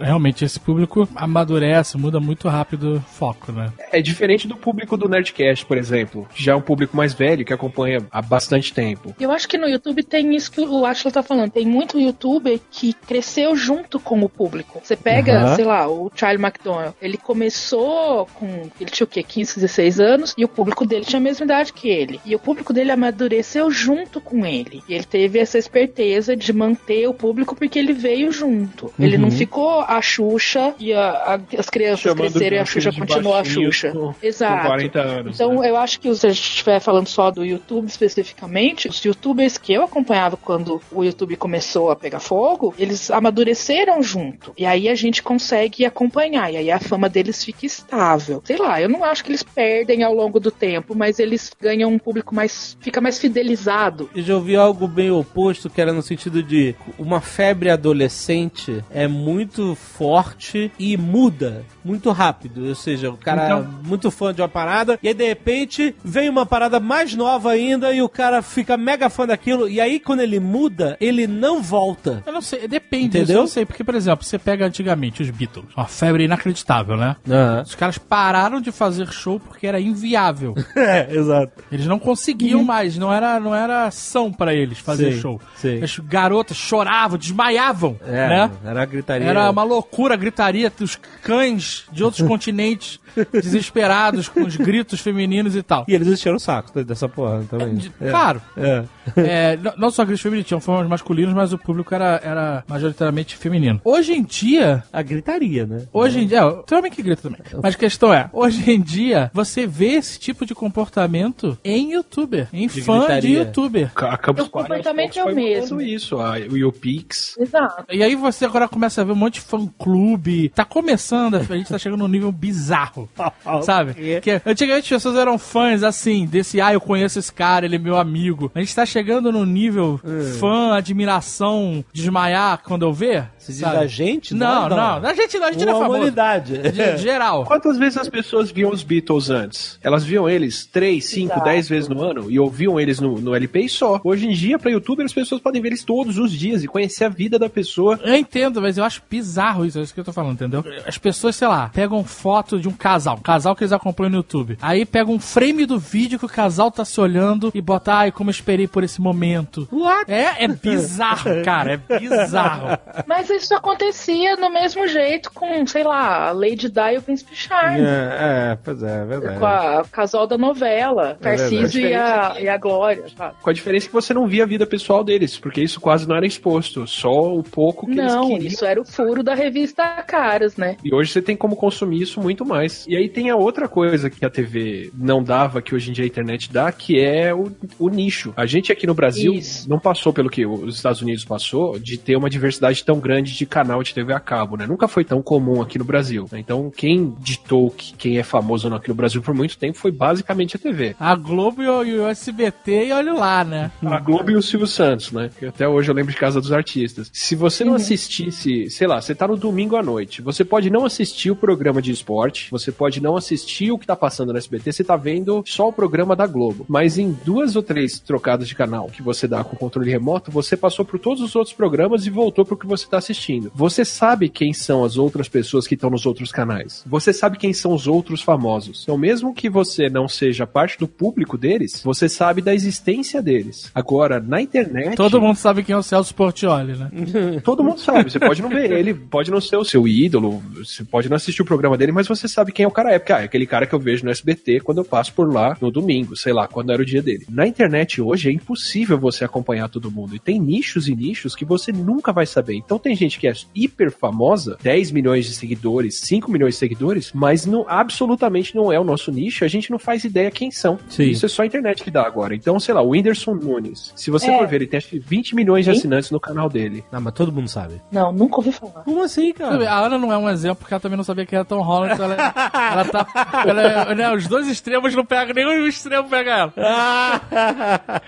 Realmente, esse público amadurece, muda muito rápido o foco, né? É diferente do público do Nerdcast, por exemplo, que já é um público mais velho, que acompanha há bastante tempo. Eu acho que no YouTube tem isso que o Atila tá falando. Tem muito youtuber que cresceu junto com o público. Você pega, Uhum. sei lá, o Charlie McDonald. Ele começou com. Ele tinha o quê? 15, 16 anos. E o público dele tinha a mesma idade que ele. E o público dele amadureceu junto com ele. E ele teve essa esperteza de manter o público porque ele veio junto. Ele não ficou a Xuxa e a- a- as crianças Chamando cresceram e a Xuxa continuou a Xuxa. com- Exato. Com 40 anos. Então, né? eu acho que se a gente estiver falando só do YouTube especificamente, os youtubers que eu acompanhava quando o YouTube começou a pegar fogo, eles amadureceram junto. E aí a gente consegue acompanhar. E aí a fama deles fica estável. Sei lá, eu não acho que eles perdem ao longo do tempo, mas eles ganham um público mais. fica mais fidelizado. Eu já ouvi algo bem oposto, que era no sentido de uma febre adolescente é muito forte e muda muito rápido. Ou seja, o cara Então- é muito fã de uma parada, e aí de repente vem uma parada mais nova ainda e o cara fica mega fã daquilo, e aí quando ele muda, ele não volta. Eu não sei, depende Entendeu? eu não sei, porque, por exemplo, você pega antigamente os Beatles, uma febre inacreditável, né? Os caras pararam de fazer show porque era inviável. é, exato. Eles não conseguiam mais, não era, não era ação pra eles fazer Sim, show. sim. As garotas choravam, desmaiavam, É, né? era gritaria. Era uma loucura, a dos cães de outros continentes desesperados com os gritos femininos e tal. E eles encheram o saco dessa porra também. De- Claro, É. é, não- só gritos femininos, tinham formas masculinos, mas o público era, era majoritariamente feminino. Hoje em dia, A gritaria, né? Hoje em dia, é, tem homem que grita também. Mas a questão é, hoje em dia, você vê esse tipo de comportamento em youtuber, em De fã de gritaria. youtuber. A Campus O comportamento é o mesmo. isso, a, o YouPix. Exato. E aí você agora começa a ver um monte de fã-clube. Tá começando, a gente tá chegando num nível bizarro. Sabe? Que antigamente as pessoas eram fãs assim, desse, ah, eu conheço esse cara, ele é meu amigo. A gente tá chegando no nível fã, admiração, desmaiar quando eu ver. Se diz sabe? a gente? Não, não, A gente não, a gente não é famoso. humanidade. De geral. Quantas vezes as pessoas viam os Beatles antes? Elas viam eles 3, 5, Exato. 10 vezes no ano e ouviam eles no, no LP e só. Hoje em dia, pra youtuber, as pessoas podem ver eles todos os dias e conhecer a vida da pessoa. Eu entendo, mas eu acho bizarro isso, é isso que eu tô falando, entendeu? As pessoas, sei lá, pegam foto de um casal, um casal que eles acompanham no YouTube. Aí pegam um frame do vídeo que o casal tá se olhando e bota, ai, como eu esperei por esse momento. What? É, é bizarro, cara, é bizarro. Mas isso acontecia no mesmo jeito com, sei lá, a Lady Di e o Príncipe Charles. É, é, pois é, é verdade. Com a casal da novela, É. Tarcísio e, a, e a Glória, sabe? Com a diferença que você não via a vida pessoal deles, porque isso quase não era exposto. Só o pouco que Não, eles queriam. isso era o furo da revista Caras, né? E hoje você tem como consumir isso muito mais. E aí tem a outra coisa que a TV não dava, que hoje em dia a internet dá, que é o, o nicho. A gente aqui no Brasil Isso. não passou pelo que os Estados Unidos passou, de ter uma diversidade tão grande de canal de TV a cabo, né? Nunca foi tão comum aqui no Brasil. né? Então, quem ditou que quem é famoso aqui no Brasil por muito tempo foi basicamente a TV. A Globo e o, e o SBT, e olha lá, né? A Globo e o Silvio Santos, né? Que até hoje eu lembro de Casa dos Artistas. Se você não assistisse, sei lá, você tá no domingo à noite, você pode não assistir o programa de esporte, você pode não assistir o que tá passando no SBT, você tá vendo só o programa da Globo. Mas em duas ou três trocadas de canal que você dá com controle remoto, você passou por todos os outros programas e voltou pro que você tá assistindo. Você sabe quem são as outras pessoas que estão nos outros canais. Você sabe quem são os outros famosos. Então, mesmo que você não seja parte do público deles, você sabe da existência deles. Agora, na internet. Todo mundo sabe quem é o Celso Portioli, né? Todo mundo sabe. Você pode não ver ele, pode não ser o seu ídolo, você pode não assistir o programa dele, mas você sabe quem é o cara é. Porque, ah, é aquele cara que eu vejo no SBT quando eu passo por lá no domingo, sei lá, quando era o dia dele. Na internet hoje é impossível você acompanhar todo mundo. E tem nichos e nichos que você nunca vai saber. Então tem gente que é hiper famosa, 10 milhões de seguidores, 5 milhões de seguidores, mas não, absolutamente não é o nosso nicho, a gente não faz ideia quem são. Sim. Isso é só a internet que dá agora. Então, sei lá, o Whindersson Nunes, se você É. for ver, ele tem acho que 20 milhões de Sim. assinantes no canal dele. Não, mas todo mundo sabe. Não, nunca ouvi falar. Como assim, cara? A Ana não é um exemplo porque ela também não sabia quem era Tom Holland. Então ela, ela tá. Ela, né, os dois extremos não pegam, nenhum extremo pega ela.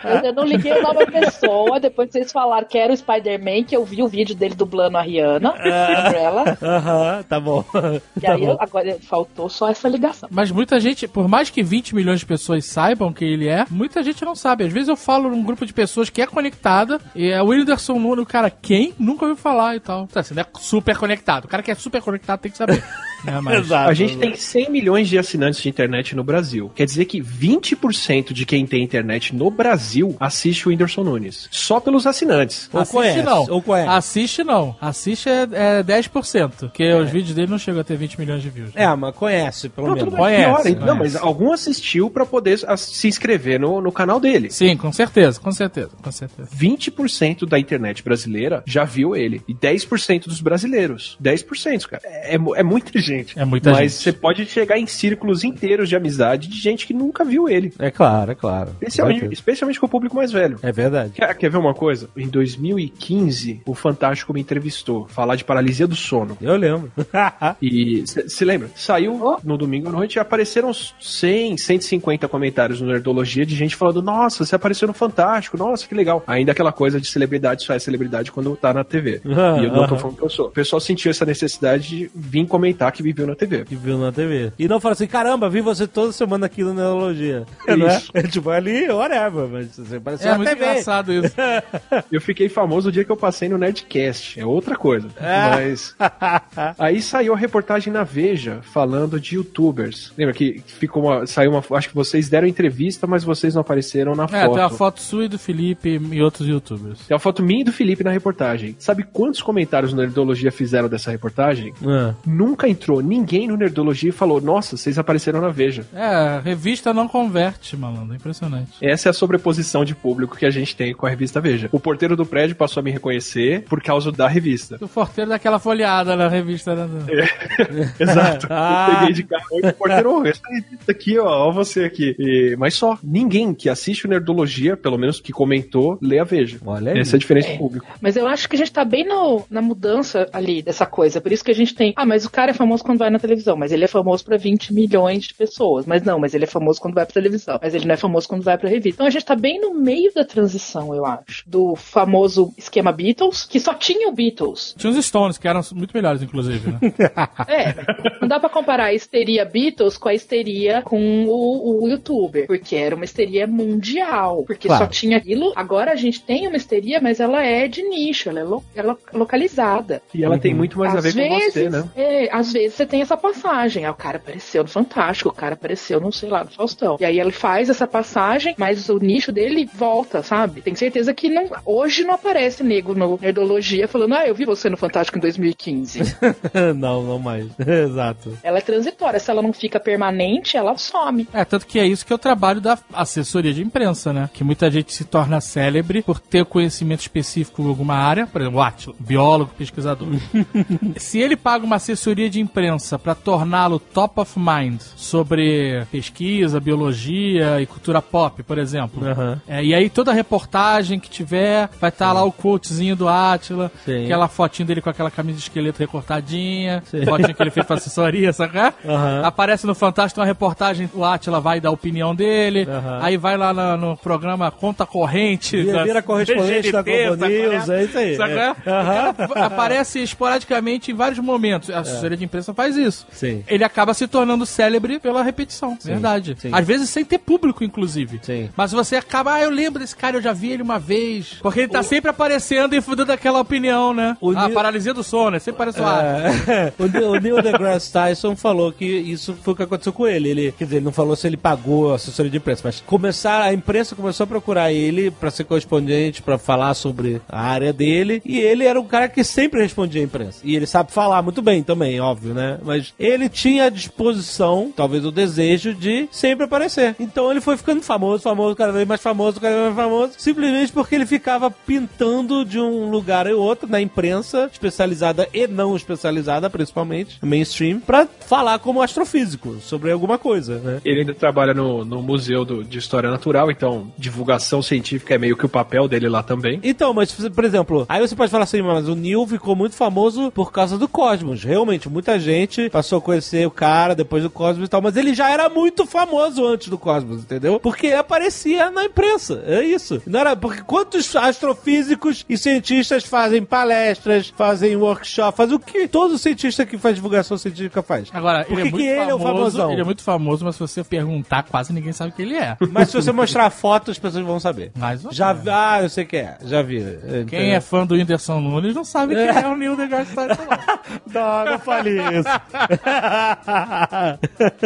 Eu, eu não liguei o nome da pessoa, depois vocês falaram que era o Spider-Man, que eu vi o vídeo dele dublando a Rihanna, Umbrella, Aham, tá bom. e Tá aí bom. agora faltou só essa ligação. Mas muita gente, por mais que 20 milhões de pessoas saibam quem ele é, muita gente não sabe. Às vezes eu falo num grupo de pessoas que é conectada, e é o Whindersson Nunes, o cara, quem? Nunca ouviu falar e tal. Tá, Assim, não é super conectado. O cara que é super conectado tem que saber. né, mas- Exato. A gente tem 100 milhões de assinantes de internet no Brasil. Quer dizer que 20% de quem tem internet no Brasil assiste o Whindersson Nunes. Só pelos assinantes. Ou Assiste conhece, não. ou conhece. Assiste não. Assiste é, é 10%. Porque os vídeos dele não chegam a ter 20 milhões de views. É, mas conhece, pelo Não, menos. Conhece, pior, hein? Não, conhece. mas algum assistiu pra poder se inscrever no, no canal dele. Sim, com certeza, com certeza, com certeza. 20% da internet brasileira já viu ele. E 10% dos brasileiros. 10%, cara. É, é é muita gente. É muita Mas gente. você pode chegar em círculos inteiros de amizade de gente que nunca viu ele. É claro, é claro. Especialmente, especialmente com o público mais velho. É verdade. Quer, quer ver uma coisa? Em 2015, o Fantástico me entrevistou. Falar de paralisia do sono. Eu lembro. E se lembra? Saiu Oh. no domingo à noite e apareceram uns 100, 150 comentários no Nerdologia de gente falando: Nossa, você apareceu no Fantástico, nossa, que legal. Ainda aquela coisa de celebridade só é celebridade quando tá na TV. E eu não tô falando que eu sou. O pessoal sentiu essa necessidade de vir comentar que viveu na TV. que viu na TV. E não fala assim, caramba, vi você toda semana aqui no Neurologia. É? Isso. É tipo ali, whatever, mas você apareceu É na muito TV. engraçado isso. Eu fiquei famoso o dia que eu passei no Nerdcast. É outra coisa. Ah. Mas. Aí saiu a reportagem na Veja falando de youtubers. Lembra que ficou uma. Saiu uma. Acho que vocês deram entrevista, mas vocês não apareceram na É, foto. tem a foto sua e do Felipe e outros youtubers. Tem a foto minha e do Felipe na reportagem. Sabe quantos comentários no Nerdologia fizeram dessa reportagem? Ah. Nunca entrou ninguém no Nerdologia e falou: Nossa, vocês apareceram na Veja. É, revista não converte, malandro. É impressionante. Essa é a sobreposição de público que a gente tem com a revista Veja. O porteiro do prédio passou a me reconhecer por causa da revista. O forteiro daquela folhada na revista. Né? Exato. Ah. Eu peguei de carro e o porteiro, "Ô, essa revista aqui, ó, ó você aqui. E- mas só, ninguém que assiste o Nerdologia, pelo menos que comentou, lê a Veja. Olha aí. Essa é a diferença do público. Mas eu acho que a gente tá bem no, na mudança ali dessa coisa. Por isso que a gente tem. Ah, mas o cara é famoso quando vai na televisão. Mas ele é famoso pra 20 milhões de pessoas. Mas não, mas ele é famoso quando vai pra televisão. Mas ele não é famoso quando vai pra revista. Então a gente tá bem no meio da transição, eu acho. Do famoso esquema Beatles, que só tinha o Beatles. Tinha uns Stones, que eram muito melhores, inclusive, né? É, não dá pra comparar a histeria Beatles com a histeria com o, o youtuber, porque era uma histeria mundial, porque Claro. só tinha aquilo. Agora a gente tem uma histeria, mas ela é de nicho, ela é, lo- ela é localizada. E ela tem muito mais a ver às com vezes, você, né? É, às vezes você tem essa passagem. Ah, o cara apareceu no Fantástico, o cara apareceu no, sei lá, no Faustão. E aí ele faz essa passagem, mas o nicho dele volta, sabe? Tem certeza que não, hoje não aparece nego no Nerdologia falando, ah, eu vi você no Fantástico em 2015. não, não mais. Exato. ela é transitória. Se ela não fica permanente, ela some. É, tanto que é isso que é o trabalho da assessoria de imprensa, né? Que muita gente se torna célebre por ter conhecimento específico em alguma área, por exemplo, o Átila, biólogo, pesquisador. se ele paga uma assessoria de imprensa pra torná-lo top of mind sobre pesquisa, biologia e cultura pop, por exemplo, Aham. é, e aí toda reportagem que tiver vai estar lá o quotezinho do Átila, Sim. aquela fotinho dele com aquela camisa de esqueleto recortadinha, fotinho que ele fez pra assessoria, sabe? Aham. Aparece no Fantástico uma reportagem, o Átila vai dar a opinião dele, Aham. aí vai lá na- no, programa Conta Corrente. Vira, vira correspondente da Globo qual News, é isso aí. É? Cara aparece esporadicamente em vários momentos. A assessoria de imprensa faz isso. Sim. Ele acaba se tornando célebre pela repetição. verdade. sim. Às vezes sem ter público, inclusive. Sim. Mas você acaba, ah, eu lembro desse cara, eu já vi ele uma vez. Porque ele tá sempre aparecendo e dando aquela opinião, né? O ah, Neil- paralisia do sono, né? Sempre parece o. É, o, Neil, o Neil deGrasse Tyson falou que isso foi o que aconteceu com ele. ele. Quer dizer, ele não falou se ele pagou a assessoria de imprensa, mas começar, a imprensa começou a procurar ele pra ser correspondente, pra falar sobre a área dele, e ele era um cara que sempre respondia à imprensa. E ele sabe falar muito bem também, óbvio, né? Mas ele tinha a disposição, talvez o desejo de sempre aparecer. Então ele foi ficando famoso, famoso, cada vez mais famoso, cada vez mais famoso, simplesmente porque ele ficava pintando de um lugar e outro na imprensa especializada e não especializada, principalmente mainstream, pra falar como astrofísico sobre alguma coisa, né? Ele ainda trabalha no, no Museu do- de História Natural, então divulgação científica é meio que o papel dele lá também. Então, mas, por exemplo, aí você pode falar assim, mas o Neil ficou muito famoso por causa do Cosmos. Realmente, muita gente passou a conhecer o cara depois do Cosmos e tal, mas ele já era muito famoso antes do Cosmos, entendeu? Porque aparecia na imprensa. É isso. Não era, porque quantos astrofísicos e cientistas fazem palestras, fazem workshop, fazem o que todo cientista que faz divulgação científica faz. Agora, Por ele que é muito que ele é o famoso, famosão? Ele é muito famoso, mas se você perguntar, quase ninguém sabe quem ele é. Mas se você mostrar foto, as pessoas vão saber. Mais ou Já, menos. ah, eu sei que é. Já vi. Quem é fã do Whindersson Nunes não sabe quem é o Neil deGrasse Tyson. não. Não, não fale isso.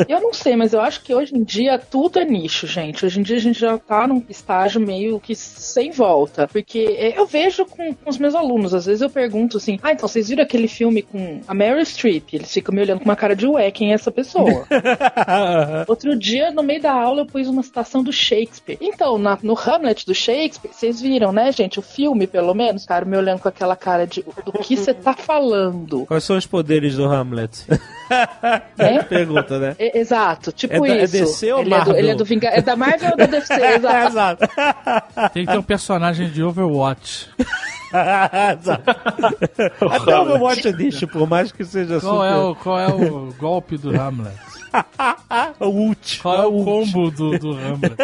Eu não sei, mas eu acho que hoje em dia tudo é nicho, gente. Hoje em dia a gente já tá num estágio meio que sem volta. Porque é, eu vejo com, com os meus alunos, às vezes eu pergunto assim: ah, então vocês viram aquele filme com a Meryl Streep? Eles ficam me olhando com uma cara de ué, quem é essa pessoa? Outro dia, no meio da aula, eu pus uma citação do Shakespeare. Então, na- no Hamlet do Shakespeare, vocês viram, né, gente? O filme, pelo menos, cara, me olhando com aquela cara de do que você tá falando, Quais são os poderes do Hamlet? né? Pergunta, né? E- exato, tipo É da- é isso. DC ou ele, é do, Marvel? ele é do Vinga... É da Marvel ou da DC? Exato. Exato. Tem que ter um personagem de Overwatch. Exato. Até o Overwatch é nicho, por mais que seja Qual é, o, qual é o golpe do Hamlet? o ult. Qual é o combo do, do Hamlet?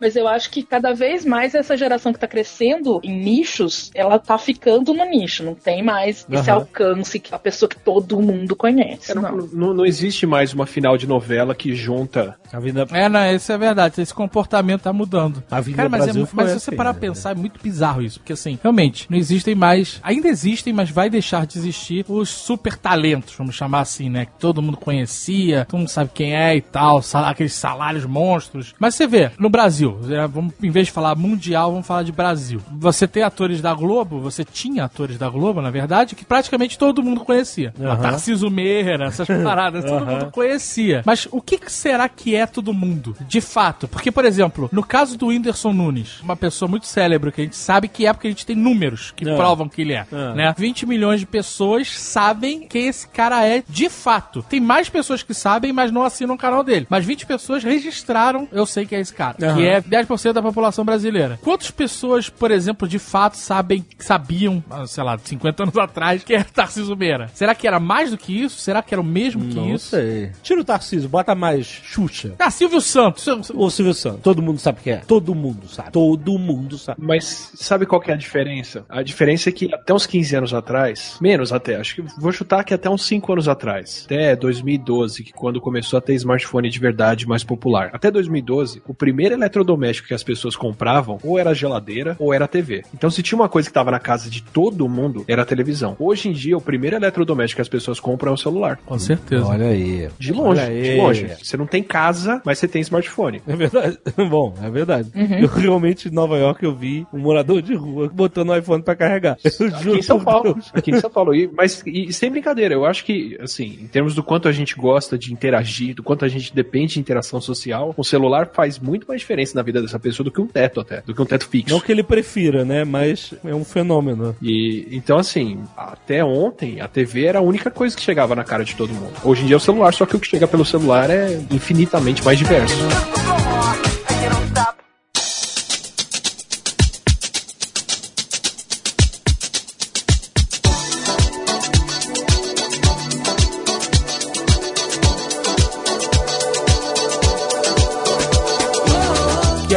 Mas eu acho que cada vez mais essa geração que tá crescendo em nichos, ela tá ficando no nicho. Não tem mais esse Aham. alcance que a pessoa que todo mundo conhece. Não, Não. não, não existe mais uma final de novela que junta. A vida É, não, isso é verdade. Esse comportamento tá mudando. A vida Cara, mas, é Brasil foi mas se você assim, parar né? pra pensar, é muito bizarro isso. Porque assim, realmente, não existem mais. Ainda existem, mas vai deixar de existir os super talentos, vamos chamar assim, né? Que todo mundo conhecia, todo mundo sabe quem é e tal, sal- aqueles salários monstros. Mas você vê, no Brasil, é, vamos, em vez de falar mundial, vamos falar de Brasil. Você tem atores da Globo, você tinha atores da Globo, na verdade, que praticamente todo mundo conhecia. A Aham. Tarciso Meira, essas paradas, todo mundo conhecia. Mas o que, que será que é todo mundo? De fato. Porque, por exemplo, no caso do Whindersson Nunes, uma pessoa muito célebre, que a gente sabe que é porque a gente tem números que É. provam que ele é. É. Né? 20 milhões de pessoas sabem quem esse cara é de fato. Tem mais pessoas que sabem, mas não assinam o canal dele. Mas 20 pessoas registraram, eu sei que é esse cara. Aham. Que é 10% da população brasileira. Quantas pessoas, por exemplo, de fato sabem, sabiam, ah, sei lá, 50 anos atrás, que era Tarcísio Meira? Será que era mais do que isso? Será que era o mesmo que Não isso? sei. Tira o Tarcísio, bota mais Xuxa. Ah, Silvio Santos. O Silvio Santos. Todo mundo sabe quem é. Todo mundo sabe. Todo mundo sabe. Mas sabe qual que é a diferença? A diferença é que até uns 15 anos atrás, menos até, acho que vou chutar que até uns 5 anos atrás, até 2012, que quando começou a ter smartphone de verdade mais popular. Até 2012, o primeiro eletrodoméstico que as pessoas compravam ou era geladeira ou era TV. Então se tinha uma coisa que estava na casa de todo mundo, era a televisão. Hoje em dia, o primeiro eletrodoméstico que as pessoas compram é o celular. Com certeza. Olha aí. De longe, Olha de aí. longe. Você não tem casa, mas você tem smartphone. É verdade. Bom, é verdade. Eu realmente em Nova York eu vi um morador de rua botando o iPhone pra carregar. Eu Aqui juro em São Paulo. Deus. Aqui em São Paulo. E, mas e, sem brincadeira, eu acho que, assim, em termos do quanto a gente gosta de interagir, do quanto a gente depende de interação social, o celular faz muito mais diferença na vida dessa pessoa do que um teto até, do que um teto fixo. Não que ele prefira, né? Mas é um fenômeno. E então, assim, até ontem a TV era a única coisa que chegava na cara de todo mundo. Hoje em dia é o celular, só que o que chega pelo celular é infinitamente mais diverso.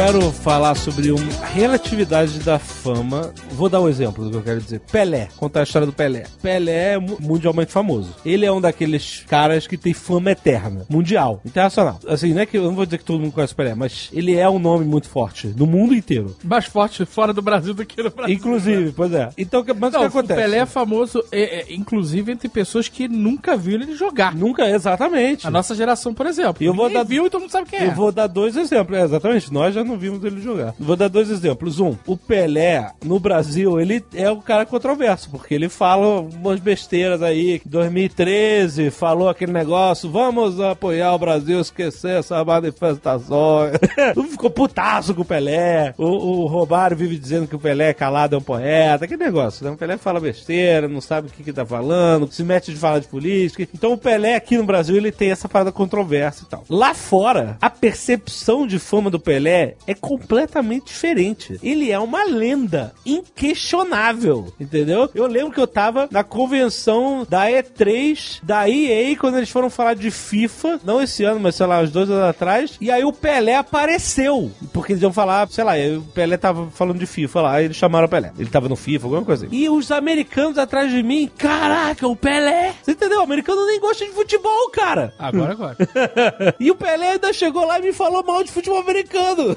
Quero falar sobre uma relatividade da fama. Vou dar um exemplo do que eu quero dizer. Pelé. Contar a história do Pelé. Pelé é mu- mundialmente famoso. Ele é um daqueles caras que tem fama eterna. Mundial. Internacional. Assim, não é que eu não vou dizer que todo mundo conhece o Pelé, mas ele é um nome muito forte no mundo inteiro. Mais forte fora do Brasil do que no Brasil. Inclusive, pois é. Então, o que- mas Não, o que acontece? o Pelé é famoso, é, é, inclusive, entre pessoas que nunca viram ele jogar. Nunca, exatamente. A nossa geração, por exemplo. Eu vou dar- viu e todo mundo sabe quem é. Eu vou dar dois exemplos. É, exatamente. Nós já nós não vimos ele jogar. Vou dar dois exemplos. Um, o Pelé, no Brasil, ele é um cara controverso, porque ele fala umas besteiras aí. 2013, falou aquele negócio, vamos apoiar o Brasil, esquecer essa manifestação. Ficou putaço com o Pelé. O, o vive dizendo que o Pelé é calado é um poeta. Que negócio, né? O Pelé fala besteira, não sabe o que, que tá falando, se mete de falar de política. Então o Pelé aqui no Brasil, ele tem essa parada controversa e tal. Lá fora, a percepção de fama do Pelé é completamente diferente. Ele é uma lenda inquestionável, entendeu? Eu lembro que eu tava na convenção da E3 da EA quando eles foram falar de FIFA, não esse ano, mas sei lá, uns dois anos atrás, e aí o Pelé apareceu, porque eles iam falar, sei lá, o Pelé tava falando de FIFA lá, e eles chamaram o Pelé. Ele tava no FIFA, alguma coisa assim. E os americanos atrás de mim, caraca, o Pelé! Você entendeu? O americano nem gosta de futebol, cara! Agora, agora. E o Pelé ainda chegou lá e me falou mal de futebol americano.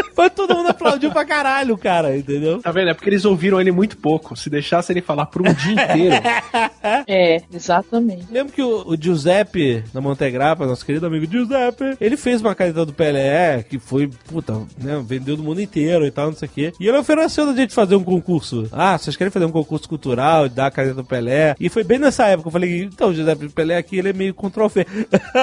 Foi todo mundo aplaudiu pra caralho, cara, entendeu? Tá vendo? É porque eles ouviram ele muito pouco. Se deixasse ele falar por um dia inteiro. É, exatamente. Lembro que o, o Giuseppe da Montegrappa, nosso querido amigo Giuseppe, ele fez uma caneta do Pelé, que foi, puta, né, vendeu no mundo inteiro e tal, não sei o quê. E ele ofereceu da gente fazer um concurso. Ah, vocês querem fazer um concurso cultural e dar a caneta do Pelé? E foi bem nessa época. Eu falei, então, o Giuseppe Pelé aqui, ele é meio controverso.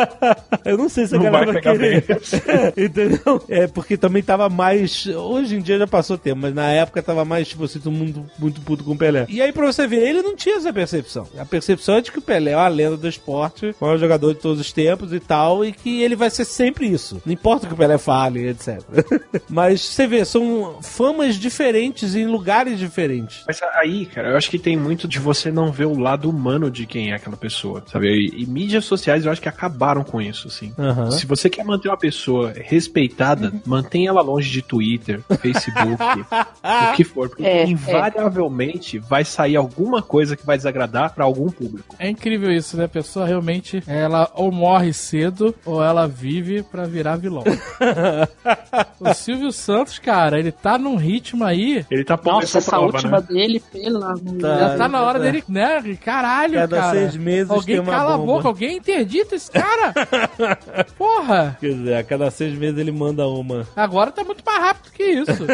eu não sei se a Não galera vai vai querer. Entendeu? É, porque também tava mais. Hoje em dia já passou tempo, mas na época tava mais, tipo assim, todo mundo muito puto com o Pelé. E aí, pra você ver, ele não tinha essa percepção. A percepção é de que o Pelé é uma lenda do esporte, o maior jogador de todos os tempos e tal, e que ele vai ser sempre isso. Não importa o que o Pelé fale, etc. mas você vê, são famas diferentes em lugares diferentes. Mas aí, cara, eu acho que tem muito de você não ver o lado humano de quem é aquela pessoa, sabe? E, e mídias sociais eu acho que acabaram com isso, assim. Aham. Se você quer manter uma pessoa respeitada, mantenha ela longe de Twitter, Facebook, o que for. Porque É, é. invariavelmente vai sair alguma coisa que vai desagradar pra algum público. É incrível isso, né? A pessoa realmente, ela ou morre cedo, ou ela vive pra virar vilão. o Silvio Santos, cara, ele tá num ritmo aí. Ele tá pondo Nossa, essa prova, última né? dele, pelo amor Tá. Já tá na hora dele, né? Caralho, Cada cara. seis meses alguém tem uma cala bomba. a boca, alguém interdita esse cara. Porra. Quer dizer, a cada seis meses ele manda uma. Agora tá muito mais rápido que isso.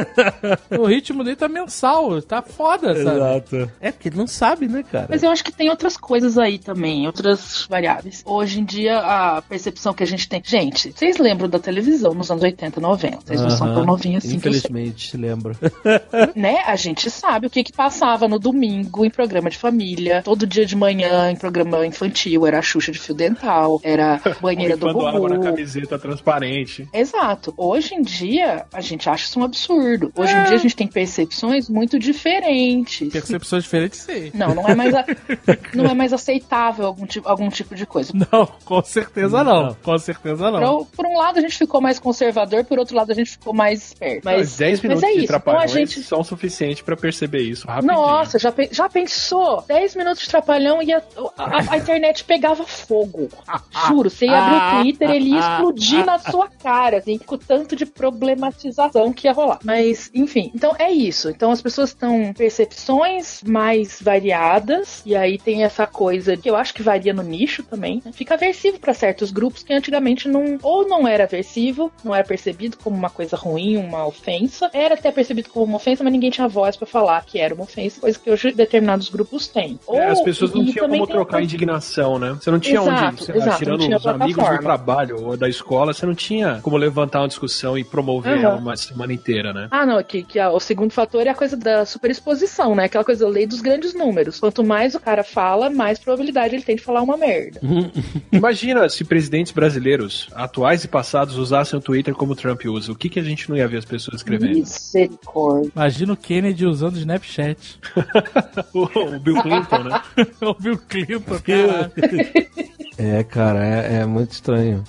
o ritmo dele tá mensal, tá foda, sabe? Exato. É porque ele não sabe, né, cara? Mas eu acho que tem outras coisas aí também, outras variáveis. Hoje em dia, a percepção que a gente tem. Gente, vocês lembram da televisão nos anos 80, 90? Vocês não são tão novinhos assim. Infelizmente, lembro. né? A gente sabe o que que passava no domingo em programa de família, todo dia de manhã em programa infantil, era a Xuxa de fio dental, era banheira do Quando água na Gugu. camiseta transparente. Exato. Hoje em dia, a gente acha isso um absurdo. Hoje em dia, a gente tem percepções muito diferentes. Percepções diferentes, sim. Não, não é mais, a- não é mais aceitável algum tipo, algum tipo de coisa. Não, com certeza não. Com certeza não. Por, por um lado, a gente ficou mais conservador, por outro lado, a gente ficou mais esperto. Mas Mas, 10 mas minutos é de isso. Então a trapalhões gente. são suficientes pra perceber isso rapidinho. Nossa, já, pe- já pensou? 10 minutos de trapalhão e a, a- a internet pegava fogo. Juro, você ia abrir o Twitter, ele ia explodir na sua cara, assim, com o tanto de problematização que ia rolar. Mas, enfim, então é isso. Então as pessoas estão percepções mais variadas, e aí tem essa coisa que eu acho que varia no nicho também. né? Fica aversivo pra certos grupos que antigamente não, ou não era aversivo, não era percebido como uma coisa ruim, uma ofensa, era até percebido como uma ofensa, mas ninguém tinha voz pra falar que era uma ofensa, coisa que hoje determinados grupos têm. Ou, É, as pessoas não tinham como tem trocar outra- indignação, né? Você não tinha Exato, onde, exato, tirando os amigos do trabalho ou da escola, você não tinha como levantar uma discussão e promover Aham. ela uma semana inteira, né? Ah, não, que, que a- o segundo fator é a coisa da superexposição, né? Aquela coisa lei dos grandes números. Quanto mais o cara fala, mais probabilidade ele tem de falar uma merda. Imagina se presidentes brasileiros, atuais e passados, usassem o Twitter como o Trump usa. O que, que a gente não ia ver as pessoas escrevendo? Misericórdia. Imagina o Kennedy usando o Snapchat. o, o Bill Clinton, né? o Bill Clinton, cara. É, cara, é, é muito estranho.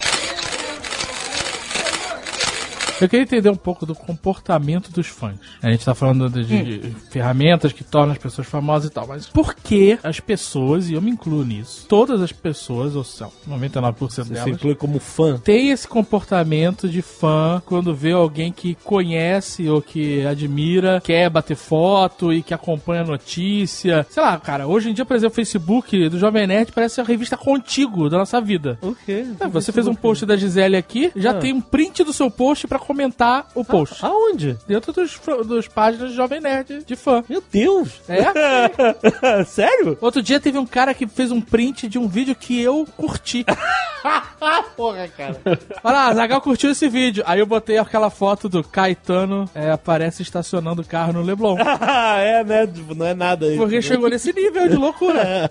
Eu queria entender um pouco do comportamento dos fãs. A gente tá falando de, de ferramentas que tornam as pessoas famosas e tal, mas por que as pessoas, e eu me incluo nisso, todas as pessoas, ou são 99% Você se delas, inclui como fã. tem esse comportamento de fã quando vê alguém que conhece ou que admira, quer bater foto e que acompanha a notícia. Sei lá, cara, hoje em dia, por exemplo, o Facebook do Jovem Nerd parece a revista contigo da nossa vida. O quê? É, você fez um post da Gisele aqui, já Ah. tem um print do seu post pra comentar o post. Aonde? Dentro dos, dos páginas de Jovem Nerd de fã. Meu Deus! É? Sério? Outro dia teve um cara que fez um print de um vídeo que eu curti. Porra, cara. Olha lá, Zagal curtiu esse vídeo. Aí eu botei aquela foto do Caetano é, aparece estacionando o carro no Leblon. é, né? Não é nada aí. Porque chegou nesse nível de loucura.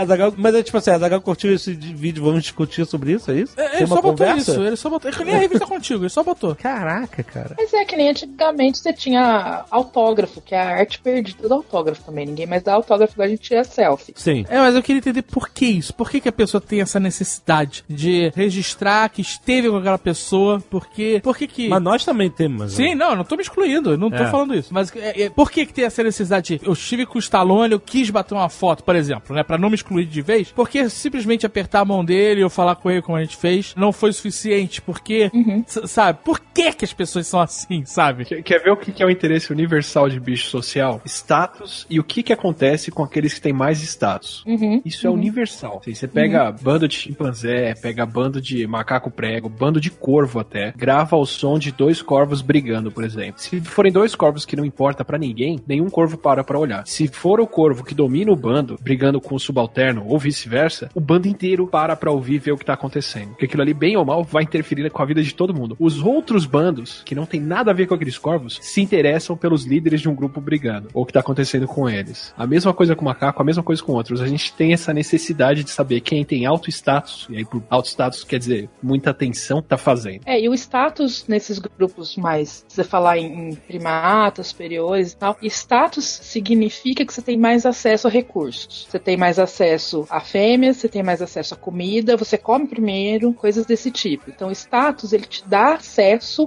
Azaghal- mas é tipo assim, a Zagal curtiu esse de- vídeo, vamos discutir sobre isso, é isso? É, Ele só botou conversa? isso, ele só botou. É que nem a revista contigo, ele só botou. Caraca, cara. Mas é que nem antigamente você tinha autógrafo, que é a arte perdida do autógrafo também. Ninguém mais dá autógrafo, agora a gente tira selfie. Sim. É, mas eu queria entender por que isso. Por que, que a pessoa tem essa necessidade de registrar que esteve com aquela pessoa? Por quê? Por que que... Mas nós também temos. né? Sim, não, eu não tô me excluindo, eu não tô É. falando isso. Mas é, é, por que, que tem essa necessidade? de- Eu estive com o Stallone, eu quis bater uma foto, por exemplo, né? Pra não me excluir de vez. Porque simplesmente apertar a mão dele ou falar com ele como a gente fez não foi suficiente. Porque, s- sabe? Por que que as pessoas são assim, sabe? Quer, quer ver o que é o interesse universal de bicho social? Status e o que que acontece com aqueles que têm mais status. Uhum. Isso é universal. Assim, você pega bando de chimpanzé, pega bando de macaco prego, bando de corvo até, grava o som de dois corvos brigando, por exemplo. Se forem dois corvos que não importa pra ninguém, nenhum corvo para pra olhar. Se for o corvo que domina o bando, brigando com o subalterno ou vice-versa, o bando inteiro para pra ouvir e ver o que tá acontecendo. Porque aquilo ali, bem ou mal, vai interferir com a vida de todo mundo. Os outros bandos, que não tem nada a ver com aqueles corvos, se interessam pelos líderes de um grupo brigando, ou o que tá acontecendo com eles. A mesma coisa com o macaco, a mesma coisa com outros. A gente tem essa necessidade de saber quem tem alto status, e aí por alto status quer dizer muita atenção, tá fazendo. É, e o status nesses grupos mais, você falar em, em primatas, superiores e tal, status significa que você tem mais acesso a recursos. Você tem mais acesso a fêmeas, você tem mais acesso a comida, você come primeiro, coisas desse tipo. Então, status, ele te dá acesso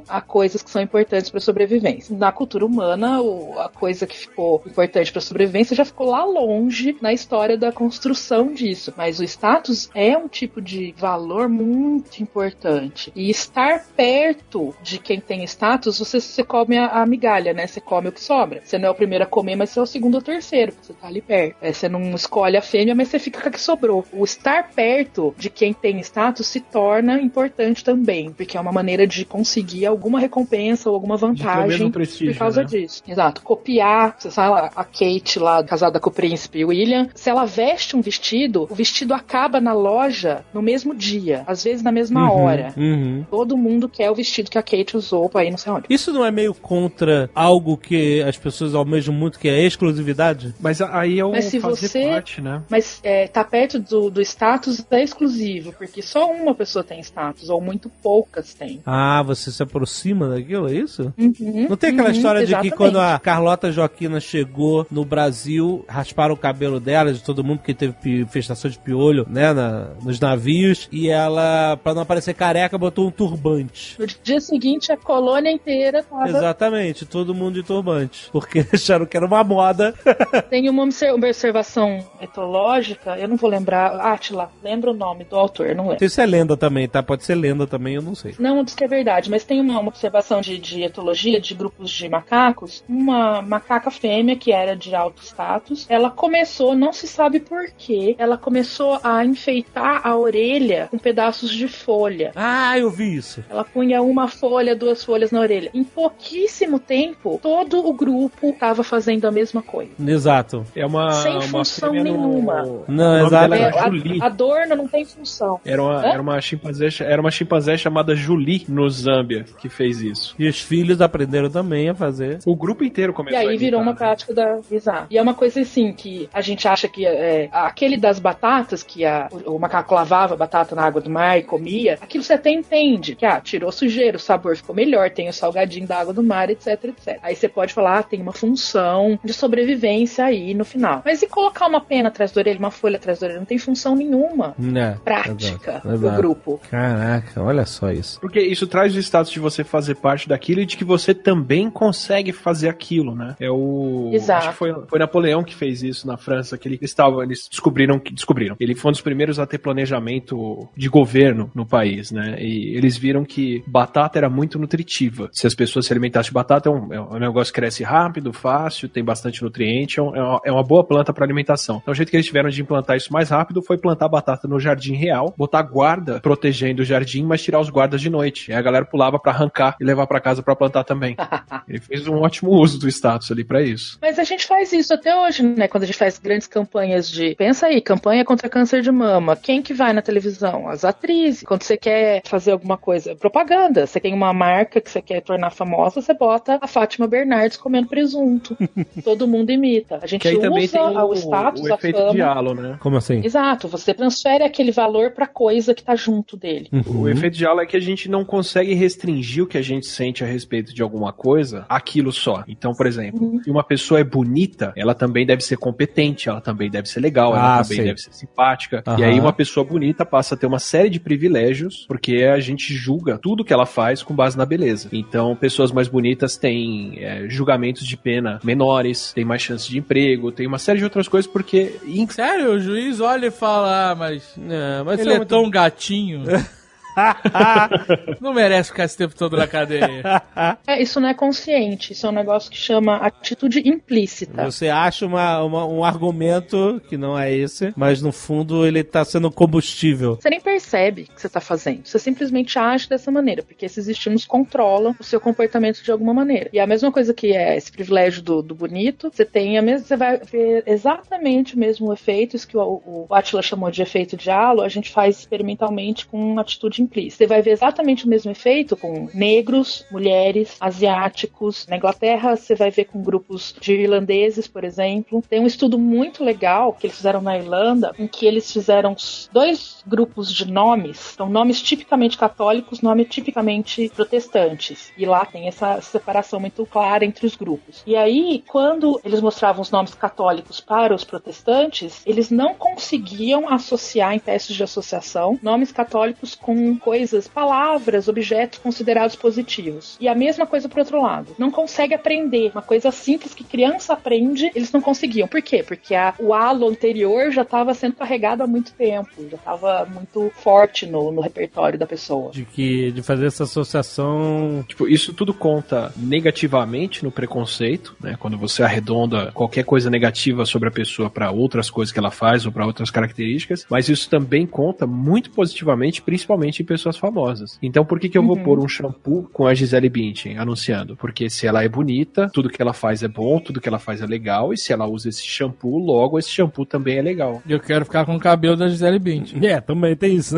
a coisas que são importantes para sobrevivência. Na cultura humana, a coisa que ficou importante para sobrevivência já ficou lá longe na história da construção disso. Mas o status é um tipo de valor muito importante. E estar perto de quem tem status, você, você come a, a migalha, né? Você come o que sobra. Você não é o primeiro a comer, mas você é o segundo ou terceiro, você tá ali perto. É, você não escolhe a fêmea, mas você fica com a que sobrou. O estar perto de quem tem status se torna importante também, porque é uma maneira de conseguir alguma recompensa ou alguma vantagem por causa né? disso. Exato. Copiar, você sabe lá, a Kate lá, casada com o príncipe William, se ela veste um vestido, o vestido acaba na loja no mesmo dia, às vezes na mesma hora. Uhum. Todo mundo quer o vestido que a Kate usou pra ir não sei onde. Isso não é meio contra algo que as pessoas almejam muito, que é a exclusividade? Mas aí é o Mas se fazer você- parte, né? Mas é, tá perto do, do status é exclusivo, porque só uma pessoa tem status, ou muito poucas têm. Ah, você se aproxima daquilo, é isso? Uhum, Não tem aquela uhum, história de que quando a Carlota Joaquina chegou no Brasil, rasparam o cabelo dela, de todo mundo, porque teve infestação de piolho, né, na- nos navios, e ela, pra não aparecer careca, botou um turbante. No dia seguinte, a colônia inteira tava. Exatamente, todo mundo de turbante. Porque acharam que era uma moda. Tem uma obser- uma observação etológica, eu não vou lembrar. Atila, lembra o nome do autor, não lembro. Isso é lenda também, tá? Pode ser lenda também, eu não sei. Não diz que é verdade, mas tem uma, uma observação de, de etologia de grupos de macacos. Uma macaca fêmea, que era de alto status, ela começou, não se sabe porquê, ela começou a enfeitar a orelha com pedaços de folha. Ah, eu vi isso. Ela punha uma folha, duas folhas na orelha. Em pouquíssimo tempo, todo o grupo estava fazendo a mesma coisa. Exato. É uma, Sem uma função no- nenhuma. o Não, exato. É, era Julie. a, adorno não tem função. Era uma, Hã? era, uma chimpanzé, era uma chimpanzé chamada Julie no Zâmbia que fez isso. E os filhos aprenderam também a fazer. O grupo inteiro E começou a aí virou uma né? prática da Exato. E é uma coisa assim que a gente acha que é, aquele das batatas, que a- o, o macaco lavava a batata na água do mar e comia, aquilo você até entende. Que ah, tirou sujeira, o sabor ficou melhor, tem o salgadinho da água do mar, etc, etc. Aí você pode falar, ah, tem uma função de sobrevivência aí no final. Mas e colocar uma pena atrás da orelha, uma folha atrás da orelha? Não tem função nenhuma Né? prática Exato, do exato. grupo. Caraca, olha só isso. Porque isso traz o status de você fazer parte daquilo e de que você também consegue fazer aquilo, né? É o. Exato. Acho que foi, foi Napoleão que fez isso na França, que eles estavam, eles descobriram que descobriram. Ele foi um dos primeiros a ter planejamento de governo no país, né? E eles viram que batata era muito nutritiva. Se as pessoas se alimentassem de batata, é um, é um negócio que cresce rápido, fácil, tem bastante nutriente, é, um- é uma, é uma boa planta para alimentação. Então o jeito que eles tiveram de implantar isso mais rápido foi plantar batata no jardim real, botar guarda protegendo o jardim, mas tirar os guardas de noite. Aí a galera pulava pra arrancar e levar pra casa pra plantar também. Ele fez um ótimo uso do status ali pra isso. Mas a gente faz isso até hoje, né? Quando a gente faz grandes campanhas de. Pensa aí, campanha contra câncer de mama. Quem que vai na televisão? As atrizes. Quando você quer fazer alguma coisa, propaganda. Você tem uma marca que você quer tornar famosa, você bota a Fátima Bernardes comendo presunto. Todo mundo imita. A gente Que aí também usa tem o, o status, o a efeito fama. halo, né? Como assim? Exato, você transfere aquele valor pra coisa que tá junto dele. O efeito de halo é que a gente não consegue restringir o que a gente sente a respeito de alguma coisa aquilo só. Então, por exemplo, se uma pessoa é bonita, ela também deve ser competente, ela também deve ser legal, ela Ah, também sei. deve ser simpática. Aham. E aí uma pessoa bonita passa a ter uma série de privilégios, porque a gente julga tudo que ela faz com base na beleza. Então, pessoas mais bonitas têm é, julgamentos de pena menores, têm mais chances de emprego, tem uma série de outras coisas, porque Sério, o juiz olha e fala, ah, mas Não, mas ele é muito- tão gatinho. não merece ficar esse tempo todo na cadeia. É, isso não é consciente, isso é um negócio que chama atitude implícita. Você acha uma, uma- um argumento que não é esse, mas no fundo ele tá sendo combustível. Você nem percebe o que você está fazendo. Você simplesmente age dessa maneira, porque esses estímulos controlam o seu comportamento de alguma maneira. E a mesma coisa que é esse privilégio do, do bonito, você tem a mesma, você vai ver exatamente o mesmo efeito, isso que o, o Atila chamou de efeito de halo, a gente faz experimentalmente com atitude Você vai ver exatamente o mesmo efeito com negros, mulheres, asiáticos. Na Inglaterra, você vai ver com grupos de irlandeses, por exemplo. Tem um estudo muito legal que eles fizeram na Irlanda, em que eles fizeram dois grupos de nomes, então nomes tipicamente católicos, nomes tipicamente protestantes. E lá tem essa separação muito clara entre os grupos. E aí, quando eles mostravam os nomes católicos para os protestantes, eles não conseguiam associar em testes de associação nomes católicos com coisas, palavras, objetos considerados positivos. E a mesma coisa pro outro lado. Não consegue aprender. Uma coisa simples que criança aprende, eles não conseguiam. Por quê? Porque a- o halo anterior já estava sendo carregado há muito tempo, já estava muito forte no, no repertório da pessoa. De que de fazer essa associação. Tipo, isso tudo conta negativamente no preconceito, né? Quando você arredonda qualquer coisa negativa sobre a pessoa para outras coisas que ela faz ou para outras características, mas isso também conta muito positivamente, principalmente em pessoas famosas. Então, por que que eu vou pôr um shampoo com a Gisele Bündchen anunciando? Porque se ela é bonita, tudo que ela faz é bom, tudo que ela faz é legal, e se ela usa esse shampoo, logo esse shampoo também é legal. Eu quero ficar com o cabelo da Gisele Bündchen. É, também tem isso.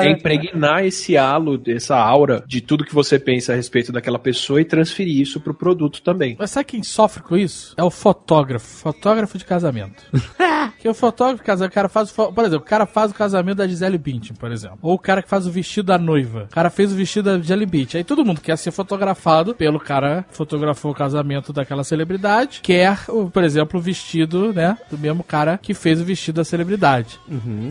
É impregnar esse halo, essa aura de tudo que você pensa a respeito daquela pessoa e transferir isso pro produto também. Mas sabe quem sofre com isso? É o fotógrafo. Fotógrafo de casamento. que o fotógrafo de casamento, o cara faz Por exemplo, o cara faz o casamento da Gisele Bündchen, por exemplo. Ou o cara que faz o vestido da noiva. O cara fez o vestido da Gisele Bündchen. Aí todo mundo quer ser fotografado pelo cara que fotografou o casamento daquela celebridade. Quer, por exemplo, o vestido, né? Do mesmo cara que fez o vestido da celebridade.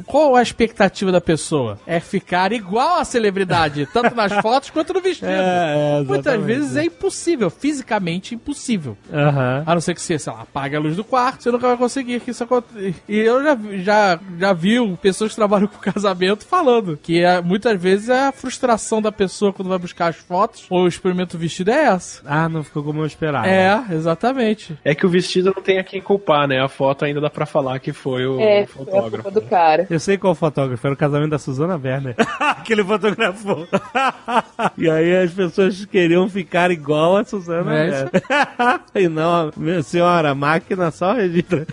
Qual a expectativa da pessoa? É ficar igual à celebridade, tanto nas fotos quanto no vestido. É, é, Muitas vezes é impossível, fisicamente impossível. Aham. A não ser que você, sei lá, apague a luz do quarto, você nunca vai conseguir que isso aconteça. E eu já, já, já vi pessoas que trabalham com casamento falando que é, muitas vezes a frustração da pessoa quando vai buscar as fotos ou experimenta o vestido é essa. Ah, não ficou como eu esperava. É, exatamente. É que o vestido não tem a quem culpar, né? A foto ainda dá pra falar que foi o É, foi a fotógrafo. culpa do cara. Eu sei qual fotógrafo, era o casamento da Suzana Werner. que ele fotografou. e aí as pessoas queriam ficar igual a Suzana É Werner. e não, minha senhora, a máquina só registra.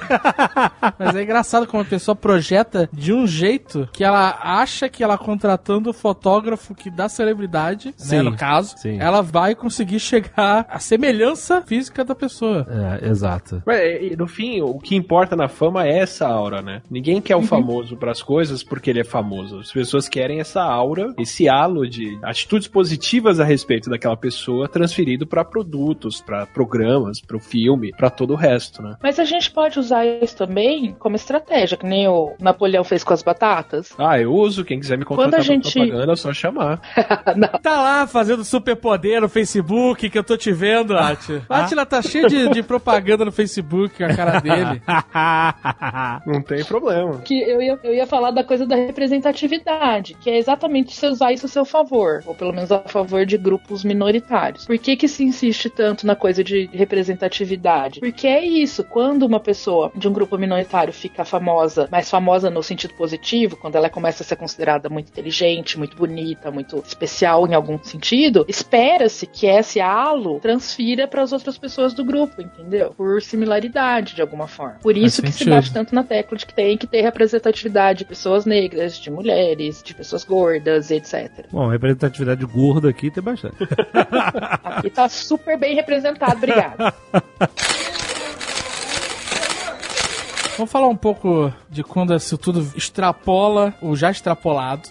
Mas é engraçado como a pessoa projeta de um jeito que ela acha que ela contratando o fotógrafo que dá celebridade, né, Sim, no caso, sim. ela vai conseguir chegar à semelhança física da pessoa. É, exato. Ué, e no fim, o que importa na fama é essa aura, né? Ninguém quer o famoso pras coisas porque ele é famoso. As pessoas querem essa aura, esse halo de atitudes positivas a respeito daquela pessoa transferido pra produtos, pra programas, pro filme, pra todo o resto, né? Mas a gente pode usar isso também como estratégia, que nem o Napoleão fez com as batatas. Ah, eu uso, quem quiser me contratar Quando a gente- propaganda, é só chamar. Tá lá fazendo superpoder no Facebook que eu tô te vendo, Ati. Atila tá cheio de, de propaganda no Facebook com a cara dele. Não tem problema. que eu ia, eu ia falar da coisa da representatividade, que é exatamente você usar isso a seu favor, ou pelo menos a favor de grupos minoritários. Por que que se insiste tanto na coisa de representatividade? Porque é isso, quando uma pessoa de um grupo minoritário fica famosa, mais famosa no sentido positivo, quando ela começa a ser considerada muito muito inteligente, muito bonita, muito especial em algum sentido, espera-se que esse halo transfira para as outras pessoas do grupo, entendeu? Por similaridade, de alguma forma. Por isso que se sentido. bate tanto na tecla de que tem que ter representatividade de pessoas negras, de mulheres, de pessoas gordas, etc. Bom, representatividade gorda aqui tem bastante. Aqui tá super bem representado, obrigado. Vamos falar um pouco de quando isso tudo extrapola o já extrapolado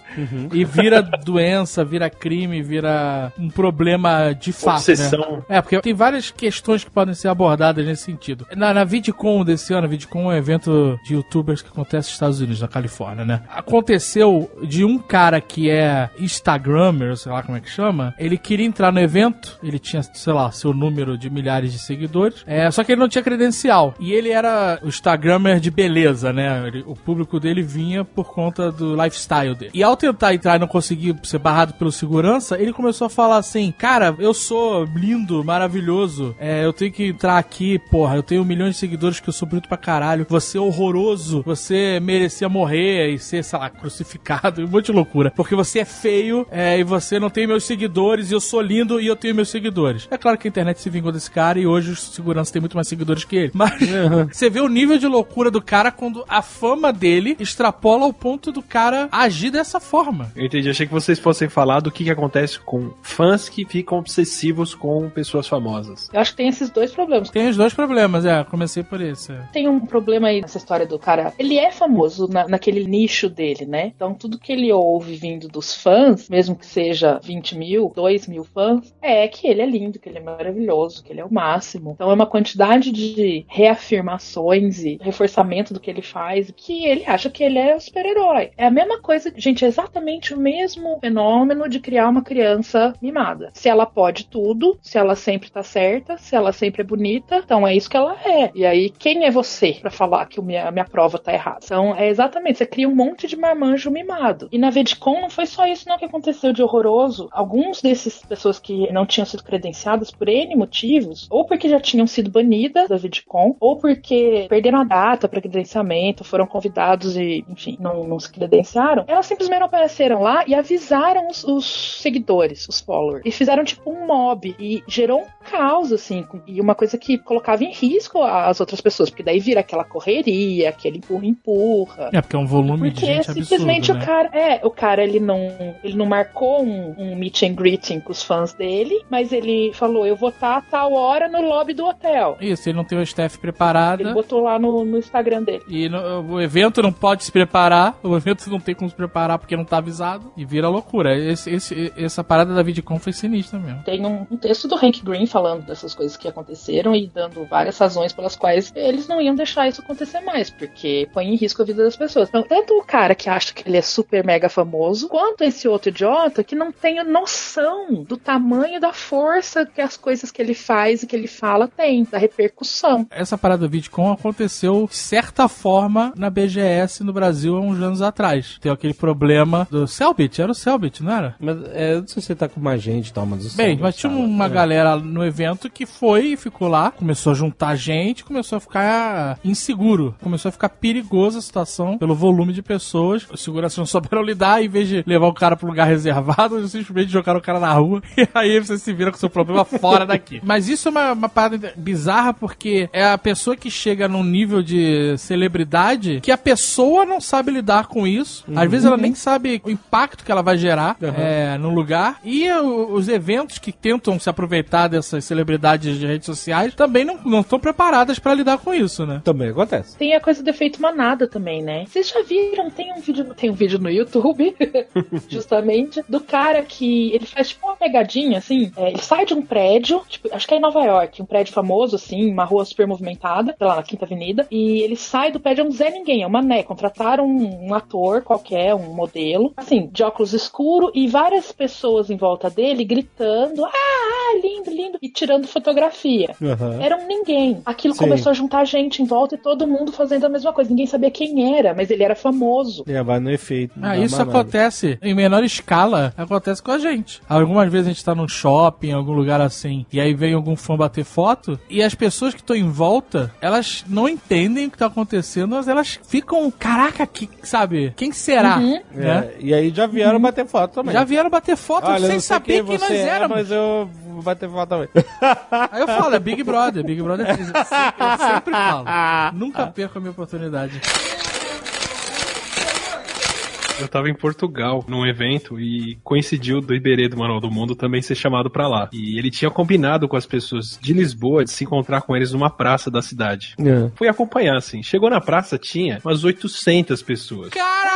e vira doença, vira crime, vira um problema de fato. Obsessão. Né? É, porque tem várias questões que podem ser abordadas nesse sentido. Na, na VidCon desse ano, a VidCon é um evento de youtubers que acontece nos Estados Unidos, na Califórnia, né? Aconteceu de um cara que é Instagrammer, sei lá como é que chama, ele queria entrar no evento, ele tinha, sei lá, seu número de milhares de seguidores, é, só que ele não tinha credencial. E ele era o Instagrammer de beleza, né? Ele- o público dele vinha por conta do lifestyle dele. E ao tentar entrar e não conseguir ser barrado pelo segurança, ele começou a falar assim: Cara, eu sou lindo, maravilhoso, é, eu tenho que entrar aqui, porra, eu tenho milhões de seguidores que eu sou bonito pra caralho, você é horroroso, você merecia morrer e ser, sei lá, crucificado, um monte de loucura. Porque você é feio é, e você não tem meus seguidores, e eu sou lindo e eu tenho meus seguidores. É claro que a internet se vingou desse cara e hoje os seguranças têm muito mais seguidores que ele. Mas você vê o nível de loucura do cara quando a fama dele extrapola ao ponto do cara agir dessa forma. Eu entendi. Achei que vocês fossem falar do que, que acontece com fãs que ficam obsessivos com pessoas famosas. Eu acho que tem esses dois problemas. Tem os dois problemas, é. Comecei por esse. Tem um problema aí nessa história do cara. Ele é famoso na- naquele nicho dele, né? Então tudo que ele ouve vindo dos fãs, mesmo que seja 20 mil, 2 mil fãs, é que ele é lindo, que ele é maravilhoso, que ele é o máximo. Então é uma quantidade de reafirmações e reforçamento do que ele faz que ele acha que ele é o super-herói. É a mesma coisa, gente, é exatamente o mesmo fenômeno de criar uma criança mimada. Se ela pode tudo, se ela sempre tá certa, se ela sempre é bonita, então é isso que ela é. E aí, quem é você pra falar que o minha, a minha prova tá errada? Então, é exatamente, você cria um monte de marmanjo mimado. E na VidCon não foi só isso não que aconteceu de horroroso. Alguns desses pessoas que não tinham sido credenciadas por N motivos, ou porque já tinham sido banidas da VidCon, ou porque perderam a data para credenciamento, foram convidados e, enfim, não, não se credenciaram, elas simplesmente apareceram lá e avisaram os, os seguidores, os followers, e fizeram tipo um mob, e gerou um caos, assim, e uma coisa que colocava em risco as outras pessoas, porque daí vira aquela correria, aquele empurra-empurra. É, porque é um volume de Porque gente absurdo, simplesmente né? o cara, é, o cara ele não, ele não marcou um, um meet and greeting com os fãs dele, mas ele falou, eu vou estar a tal hora no lobby do hotel. Isso, ele não tem o staff Ele preparada. botou lá no, no Instagram dele. E no- o evento não pode se preparar, o evento não tem como se preparar porque não tá avisado, e vira loucura. Esse, esse- essa parada da VidCon foi sinistra mesmo. Tem um, um texto do Hank Green falando dessas coisas que aconteceram e dando várias razões pelas quais eles não iam deixar isso acontecer mais, porque põe em risco a vida das pessoas. Então, tanto o cara que acha que ele é super mega famoso, quanto esse outro idiota que não tem noção do tamanho da força que as coisas que ele faz e que ele fala têm, da repercussão. Essa parada do VidCon aconteceu, certa forma, na BGS no Brasil há uns anos atrás. Tem aquele problema do Selbit, era o Selbit, não era? Mas é, eu não sei se você tá com mais gente e tal, mas... o Bem, mas tinha uma é. galera no evento que foi e ficou lá, começou a juntar gente, começou a ficar inseguro, começou a ficar perigosa a situação pelo volume de pessoas. Os seguranças não souberam lidar, em vez de levar o cara pro lugar reservado, eles simplesmente jogaram o cara na rua e aí você se vira com seu problema fora daqui. Mas isso é uma, uma parada bizarra porque é a pessoa que chega num nível de celebridade que a pessoa não sabe lidar com isso. Às vezes ela nem sabe o impacto que ela vai gerar é, no lugar. E o- os eventos que tentam se aproveitar dessas celebridades de redes sociais também não não estão preparadas pra lidar com isso, né? Também acontece. Tem a coisa do efeito manada também, né? Vocês já viram? Tem um vídeo, tem um vídeo no YouTube, justamente, do cara que ele faz tipo uma pegadinha, assim. é, ele sai de um prédio, tipo, acho que é em Nova York, um prédio famoso, assim, uma rua super movimentada, sei lá, na Quinta Avenida, e ele sai do prédio, é um Zé Ninguém, é uma né. Contrataram um, um ator qualquer, um modelo, assim, de óculos escuro e várias pessoas em volta dele gritando: ah, lindo, lindo, e tirando fotografia. Aham. Era um ninguém. Aquilo Sim. começou a juntar gente em volta e todo mundo fazendo a mesma coisa. Ninguém sabia quem era, mas ele era famoso. É, vai no efeito. Ah, isso acontece em menor escala, acontece com a gente. Algumas vezes a gente tá num shopping, em algum lugar assim, e aí vem algum fã bater foto, e as pessoas que estão em volta, elas não entendem o que tá acontecendo, mas elas ficam, caraca, que, sabe, quem será? Uhum. Né? É, e aí já vieram bater foto também. Já vieram bater foto Olha, eu sem não sei saber quem, nós você é, éramos. mas eu vou bater foto também. Aí eu falo, é Big Brother, Big Brother. Eu sempre, eu sempre falo. Nunca perco a minha oportunidade. Eu tava em Portugal num evento e coincidiu do Iberê do Manual do Mundo também ser chamado pra lá. E ele tinha combinado com as pessoas de Lisboa de se encontrar com eles numa praça da cidade. É. Fui acompanhar, assim. Chegou na praça, tinha umas 800 pessoas. Caralho!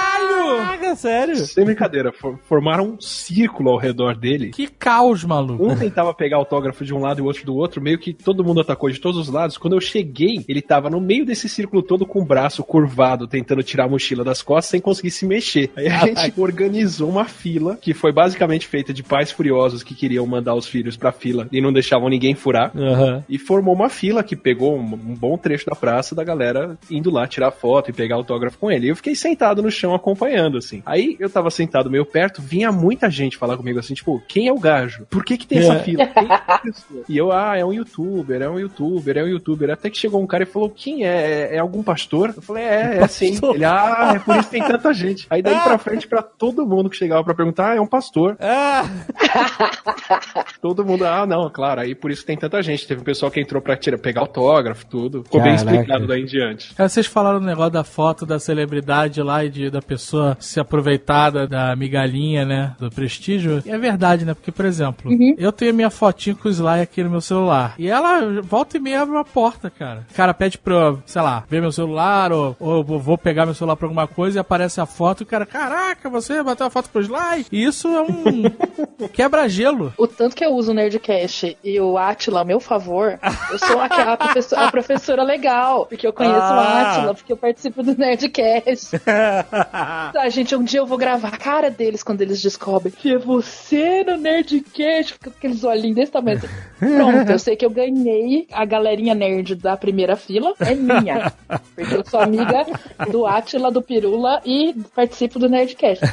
Caraca, sério? Sem brincadeira, for- formaram um círculo ao redor dele. Que caos, maluco. Um tentava pegar autógrafo de um lado e o outro do outro, meio que todo mundo atacou de todos os lados. Quando eu cheguei, ele tava no meio desse círculo todo com o braço curvado, tentando tirar a mochila das costas sem conseguir se mexer. Aí a gente organizou uma fila, que foi basicamente feita de pais furiosos que queriam mandar os filhos pra fila e não deixavam ninguém furar. Aham. E formou uma fila que pegou um, um bom trecho da praça da galera indo lá tirar foto e pegar autógrafo com ele. E eu fiquei sentado no chão acompanhando, assim. Aí eu tava sentado meio perto, vinha muita gente falar comigo assim, tipo, quem é o gajo? Por que que tem essa É. fila? Quem é essa pessoa? E eu, ah, é um youtuber, é um youtuber, é um youtuber. Até que chegou um cara e falou, quem é? É, é algum pastor? Eu falei, é, é sim. Ele, ah, é por isso que tem tanta gente. Aí daí pra frente, pra todo mundo que chegava pra perguntar, ah, é um pastor. Ah, Todo mundo, ah, não, claro, aí por isso tem tanta gente. Teve um pessoal que entrou pra tirar, pegar autógrafo, tudo. Ficou bem Caraca. explicado daí em diante. Cara, vocês falaram o negócio da foto da celebridade lá e de, da pessoa se aproveitar da, da migalhinha, né? Do prestígio. E é verdade, né? Porque, por exemplo, eu tenho a minha fotinho com o Sly aqui no meu celular. E ela volta e meia abre uma porta, cara. O cara pede pra, eu, sei lá, ver meu celular ou, ou vou pegar meu celular pra alguma coisa e aparece a foto e o cara, caraca, você bateu a foto pro Sly? E isso é um quebra-gelo. O tanto que eu uso o Nerdcast e o Atila a meu favor, eu sou aquela professora, a professora legal, porque eu conheço Ah. o Atila, porque eu participo do Nerdcast. Tá, gente, um dia eu vou gravar a cara deles quando eles descobrem que é você no Nerdcast, fica com aqueles olhinhos desse tamanho. Pronto, eu sei que eu ganhei a galerinha nerd da primeira fila, é minha. Porque eu sou amiga do Atila, do Pirula e participo do Nerdcast.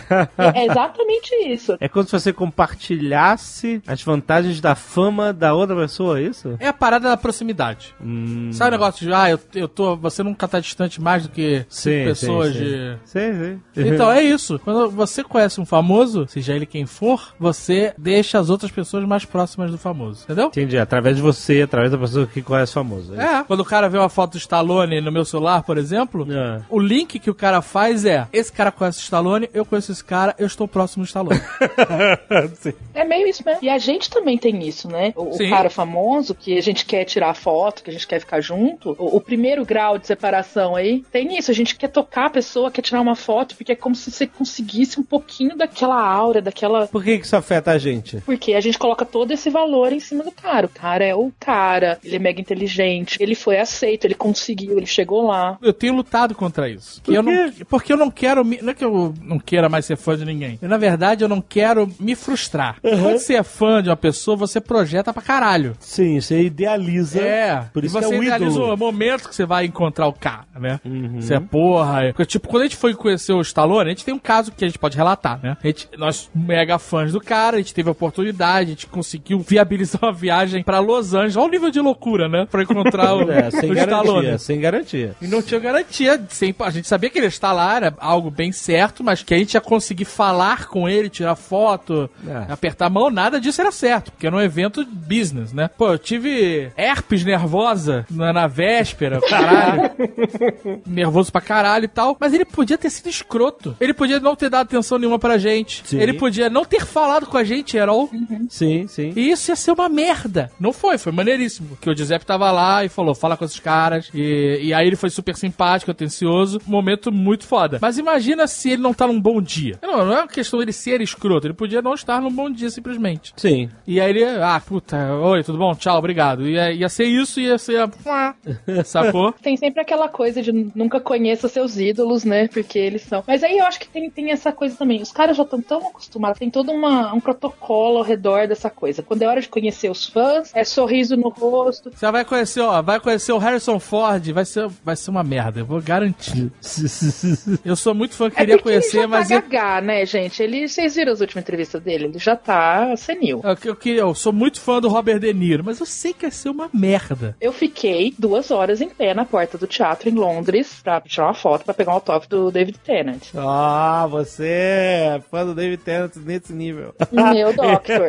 É exatamente isso. é como se você compartilhasse as vantagens da fama da outra pessoa, é isso? É a parada da proximidade. Hum. Sabe o negócio de, ah, eu, eu tô. Você nunca tá distante mais do que cinco pessoas sim, de. Sim, sim. Então é isso. Quando você conhece um famoso, seja ele quem for, você deixa as outras pessoas mais próximas do famoso. Entendeu? Entendi, através de você, através da pessoa que conhece o famoso. É. Quando o cara vê uma foto do Stallone no meu celular, por exemplo, É. o link que o cara faz é: esse cara conhece o Stallone, eu conheço esse cara, eu estou próximo do Stallone. Sim. É meio isso mesmo. E a gente também tem isso, né? O, o cara famoso, que a gente quer tirar foto, que a gente quer ficar junto. O, o primeiro grau de separação aí, tem isso. A gente quer tocar a pessoa, quer tirar uma foto, porque é como se você conseguisse um pouquinho daquela aura, daquela. Por que isso afeta a gente? Porque a gente coloca todo esse valor em cima do cara. O cara é o cara, ele é mega inteligente, ele foi aceito, ele conseguiu, ele chegou lá. eu tenho lutado contra isso. Por eu não, quê? porque eu não quero. me- Não é que eu não queira mais ser fã de ninguém. Eu, na verdade, eu não quero me frustrar. Quando você é fã de uma pessoa, você projeta pra caralho. Sim, você idealiza. É, Por isso e que você é o idealiza ídolo. o momento que você vai encontrar o cara, né? Você é porra. é- Porque, tipo, quando a gente foi conhecer o Stallone, a gente tem um caso que a gente pode relatar, né? A gente, nós, mega fãs do cara, a gente teve a oportunidade, a gente conseguiu viabilizar uma viagem pra Los Angeles. Olha o nível de loucura, né? Pra encontrar o, É, sem o Stallone. garantia, sem garantia. E não tinha garantia. Sem, a gente sabia que ele ia estar lá, era algo bem certo, mas que a gente ia conseguir falar com ele, tirar foto, É. apertar a mão, nada disso era certo, porque era um evento business, né? Pô, eu tive herpes nervosa na, na véspera, caralho. Nervoso pra caralho e tal. Mas ele podia ter sido escroto. Ele podia não ter dado atenção nenhuma pra gente. Sim. Ele podia não ter falado com a gente, Herol. Sim, sim. E isso ia ser uma merda. Não foi, foi maneiríssimo. Que o Giuseppe tava lá e falou: fala com esses caras. E, e aí ele foi super simpático, atencioso. Momento muito foda. Mas imagina se ele não tá num bom dia. Não, não é uma questão dele ser escroto. Ele podia não estar num bom dia, simplesmente. Sim. E aí ele, ah, puta, oi, tudo bom? Tchau, obrigado. Ia, ia ser isso, ia ser. Sacou? Tem sempre aquela coisa de nunca conheça seus ídolos, né? Porque eles são. Mas aí eu acho que tem, tem essa coisa também. Os caras já estão tão acostumados, tem todo uma, um protocolo ao redor dessa coisa. Quando é hora de conhecer os fãs, é sorriso no rosto. Você vai conhecer, ó, vai conhecer o Harrison Ford, vai ser, vai ser uma merda, eu vou garantir. Eu sou muito fã, É queria ele conhecer, já mas tá eu, né, gente? Ele, vocês viram as últimas entrevistas dele? Ele já tá senil. eu, eu, queria- eu sou muito fã do Robert De Niro, mas eu sei que vai ser uma merda. Eu fiquei duas horas em pé na porta do teatro em Londres pra tirar uma foto pra pegar um autógrafo do David Tennant. Ah, você é fã do David Tennant nesse nível. Meu Doctor.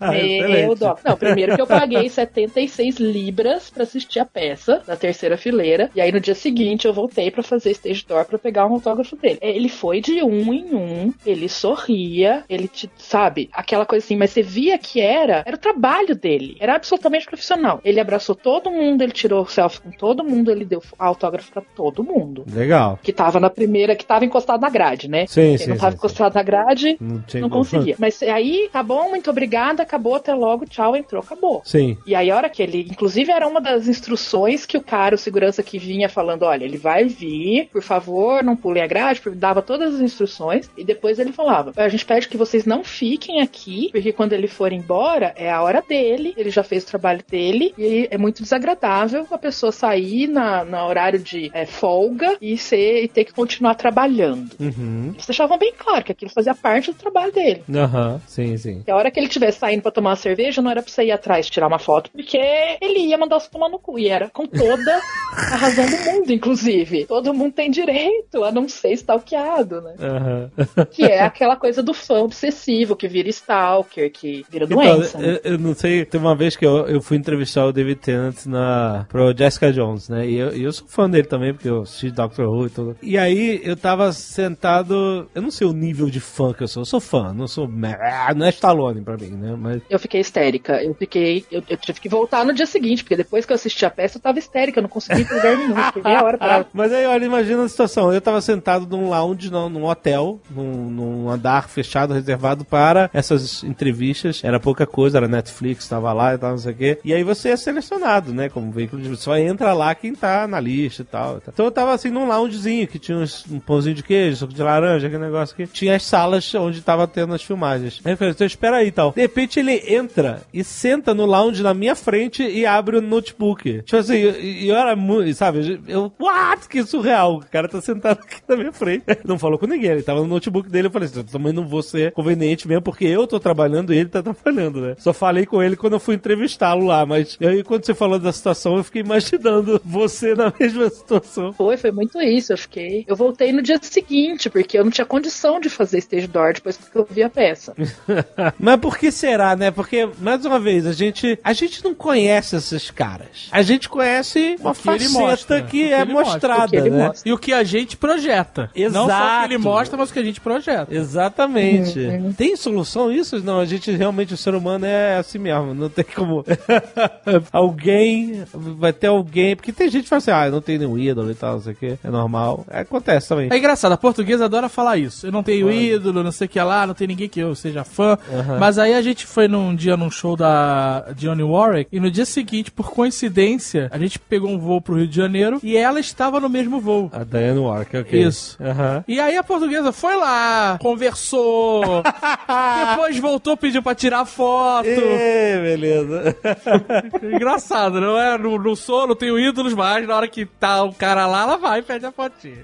Meu Doctor. Não, primeiro que eu paguei 76 libras pra assistir a peça da terceira fileira. E aí no dia seguinte eu voltei pra fazer stage door pra pegar um autógrafo dele. Ele foi de um em um, ele sorria, ele te, sabe, aquela coisa assim, mas você via que era, era o trabalho dele. Era absolutamente profissional. Ele abraçou todo mundo, ele tirou selfie com todo mundo, ele deu autógrafo pra todo mundo. Legal. Que tava na primeira, que tava encostado na grade, né? Sim, Ele sim, não tava encostado na grade, Não, não conseguia. Mas aí, tá bom, muito obrigada, acabou, até logo, tchau, entrou, acabou. Sim. E aí, a hora que ele. Inclusive, era uma das instruções que o cara, o segurança que vinha falando: olha, ele vai vir, por favor, não pulem a grade, dava todas as instruções. E depois ele falava: a gente pede que vocês não fiquem aqui, porque quando ele for embora, é a hora dele, ele já fez o trabalho dele, e é muito desagradável a pessoa sair na, na horário de é, folga e, ser, e ter que continuar trabalhando. Uhum. Eles deixavam bem claro que aquilo fazia parte do trabalho dele. Aham, sim, sim. E a hora que ele estivesse saindo pra tomar uma cerveja, não era pra você ir atrás tirar uma foto, porque ele ia mandar você tomar no cu. E era com toda a razão do mundo, inclusive. Todo mundo tem direito a não ser stalkeado, né? Aham. Que é aquela coisa do fã obsessivo, que vira stalker, que vira doença. Então, né? eu, eu não sei, teve uma vez que eu, eu fui entrevistar o David Tennant na, pro Jessica Jones, né? E eu, eu sou fã dele também, porque eu assisti Doctor Who e tudo. E aí eu tava sentado, eu não sei o nível de fã que eu sou, eu sou fã, não sou. ah, Não é Stallone pra mim, né? Mas. Eu fiquei histérica. Eu fiquei. Eu, eu tive que voltar no dia seguinte, porque depois que eu assisti a peça, eu tava histérica. Eu não consegui ir pro lugar nenhum. Fiquei meia hora pra. Mas aí, olha, imagina a situação. Eu tava sentado num lounge, num, num hotel, num, num andar fechado, reservado para essas entrevistas. Era pouca coisa, era Netflix, tava lá e tal, não sei o quê. E aí você é selecionado, né? Como veículo de. Só entra lá quem tá na lista e tal. Então eu tava assim num loungezinho que tinha um pãozinho de queijo, suco de laranja, aquele negócio aqui. Tinha as salas onde tava tendo as filmagens. Aí eu falei, então espera aí tal. De repente ele entra e senta no lounge na minha frente e abre o notebook. Tipo assim, e eu, era muito, sabe? Eu, what? Que surreal. O cara tá sentado aqui na minha frente. Não falou com ninguém, ele tava no notebook dele. Eu falei assim, eu também não vou ser conveniente mesmo, porque eu tô trabalhando e ele tá trabalhando, né? Só falei com ele quando eu fui entrevistá-lo lá, mas aí quando você falou da situação, eu fiquei imaginando você na mesma situação. Foi, foi muito isso. Eu fiquei. Eu voltei no dia seguinte, porque eu não tinha condição de fazer stage door depois que eu vi a peça. Mas por que será, né? Porque, mais uma vez, a gente, a gente não conhece esses caras. A gente conhece uma O que ele faceta mostra, o que é ele mostra, mostrada, o que ele né? mostra. E o que a gente projeta. Não só o que ele Exato. mostra, mas o que a gente projeta. Exatamente. Uhum. Tem solução isso? Não, a gente realmente, o ser humano é assim mesmo. Não tem como. alguém. Vai ter alguém. Porque tem gente que fala assim, ah, não tem nenhum ídolo e tal, não sei o que. É normal. É, acontece também. É engraçado, a portuguesa adora falar isso. Eu não tenho ídolo, não sei o que lá, não tem ninguém que eu seja fã. Mas aí a gente foi num dia num show da Johnny Warwick e no dia seguinte, por coincidência, a gente pegou um voo pro Rio de Janeiro e ela estava no mesmo voo. A Diane Walker, ok. Isso. Aham. E aí a portuguesa foi lá, conversou, depois voltou, pediu pra tirar foto. Ê, beleza. Engraçado, não é? No, sou, não tenho ídolos, mas na hora que tá o cara lá, ela vai e pede a fotinha.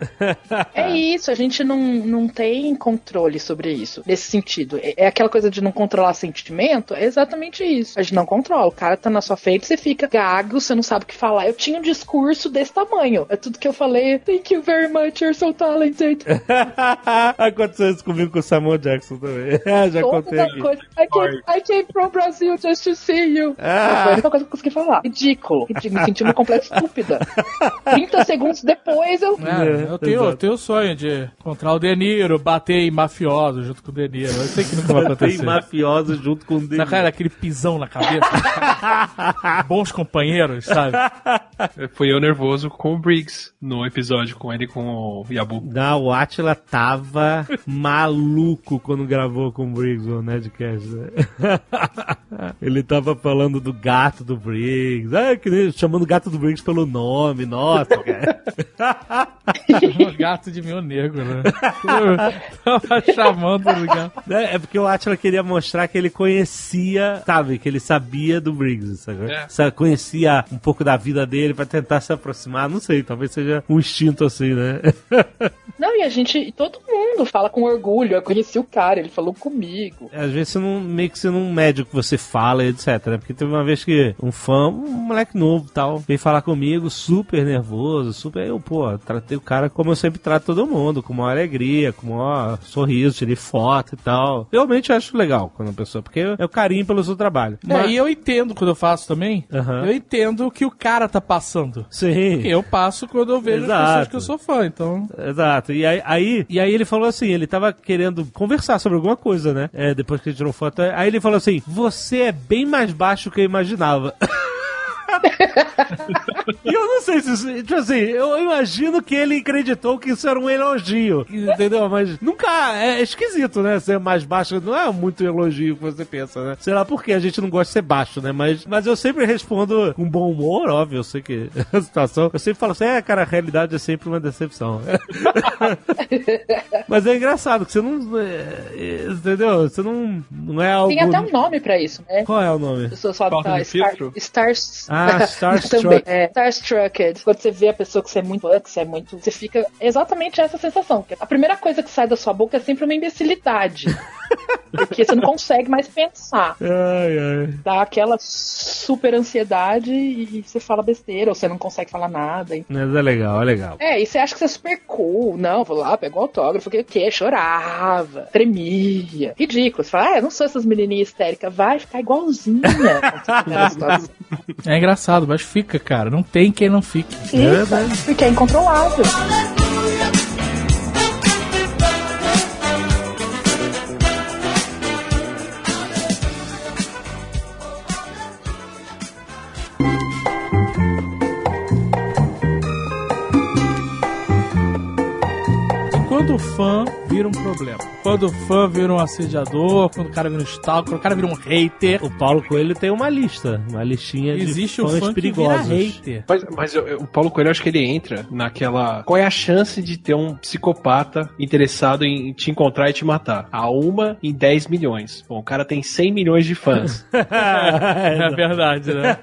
É isso, a gente não, não tem controle sobre isso, nesse sentido. É, é aquela coisa de não controlar sentimento, é exatamente isso. A gente não controla. O cara tá na sua frente, você fica gago, você não sabe o que falar. Eu tinha um discurso desse tamanho. É tudo que eu falei. Thank you very much, you're so talented. Aconteceu isso comigo com o Samuel Jackson também. Já Toda contei. I came, I came from Brazil just to see you. Ah. Foi a única coisa que eu consegui falar. Ridículo. Ridículo. Me senti uma completa estúpida. 30 segundos depois eu. É, eu tenho, eu tenho o sonho de encontrar o De Niro, bater em mafioso junto com o De Niro. Eu sei que nunca vai acontecer. mafioso junto com o Na cara, aquele pisão na cabeça. Bons companheiros, sabe? Foi eu nervoso com o Briggs no episódio com ele e com o Yabu. Não, o Atila tava maluco quando gravou com o Briggs o Nerdcast. Né? Ele tava falando do gato do Briggs. Ah, que nem- chamando o gato do Briggs pelo nome. Nossa, cara. O gato de meu negro, né? Tava chamando o gato. Né? É porque o Atila queria mostrar que ele conhecia, sabe? Que ele sabia do Briggs, sabe? É. Sa- Conhecia um pouco da vida dele pra tentar se aproximar. Não sei, talvez seja um instinto assim, né? Não, e a gente, todo mundo fala com orgulho. Eu conheci o cara, ele falou comigo. Às vezes você não, meio que você não mede o que você fala, etc. né? Porque teve uma vez que um fã, um moleque novo e tal, veio falar comigo, super nervoso, super. Eu, pô, tratei o cara como eu sempre trato todo mundo, com maior alegria, com maior sorriso, tirei foto e tal. Realmente eu acho legal quando a pessoa, porque é o carinho pelo seu trabalho. É, e eu entendo quando eu faço também. Aham. Eu entendo o que o cara tá passando. Sim. Eu passo quando eu vejo as Exato. pessoas que eu sou fã, então. Exato. E aí, aí, e aí ele falou assim, ele tava querendo conversar sobre alguma coisa, né? É, depois que ele tirou foto. Aí ele falou assim, você é bem mais baixo que eu imaginava. e eu não sei se isso, tipo assim, eu imagino que ele acreditou que isso era um elogio, entendeu? Mas nunca é esquisito, né? Ser mais baixo não é muito elogio que você pensa, né? Sei lá por que a gente não gosta de ser baixo, né? Mas, mas eu sempre respondo com bom humor, óbvio, eu sei que a situação. Eu sempre falo assim, é, cara, a realidade é sempre uma decepção. Mas é engraçado que você não. é, é, entendeu? Você não. Não é algo. Tem até um nome pra isso, né? Qual é o nome? Pessoas falam Falta tá, de Star, filtro? Ah, Starstruck. É, Starstrucked. Quando você vê a pessoa que você é muito fã, que você é muito... Você fica exatamente essa sensação. A primeira coisa que sai da sua boca é sempre uma imbecilidade. porque você não consegue mais pensar. Ai, ai. Dá aquela super ansiedade e você fala besteira, ou você não consegue falar nada. Mas é legal, é legal. É, e você acha que você é super cool. Não, vou lá, pego o autógrafo, que o quê? Chorava, tremia. Ridículo. Você fala, ah, eu não sou essas menininhas histéricas. Vai ficar igualzinha. É engraçado, mas fica, cara. Não tem quem não fique. Fica, é incontrolável. E quando o fã vira um problema? Quando o fã vira um assediador, quando o cara vira um stalker, quando o cara vira um hater. O Paulo Coelho tem uma lista, uma listinha Existe de o fãs fã perigosos. hater. Mas, mas eu- eu- o Paulo Coelho, eu acho que ele entra naquela. Qual é a chance de ter um psicopata interessado em te encontrar e te matar? A uma em 10 milhões. Bom, o cara tem 100 milhões de fãs. É verdade, né?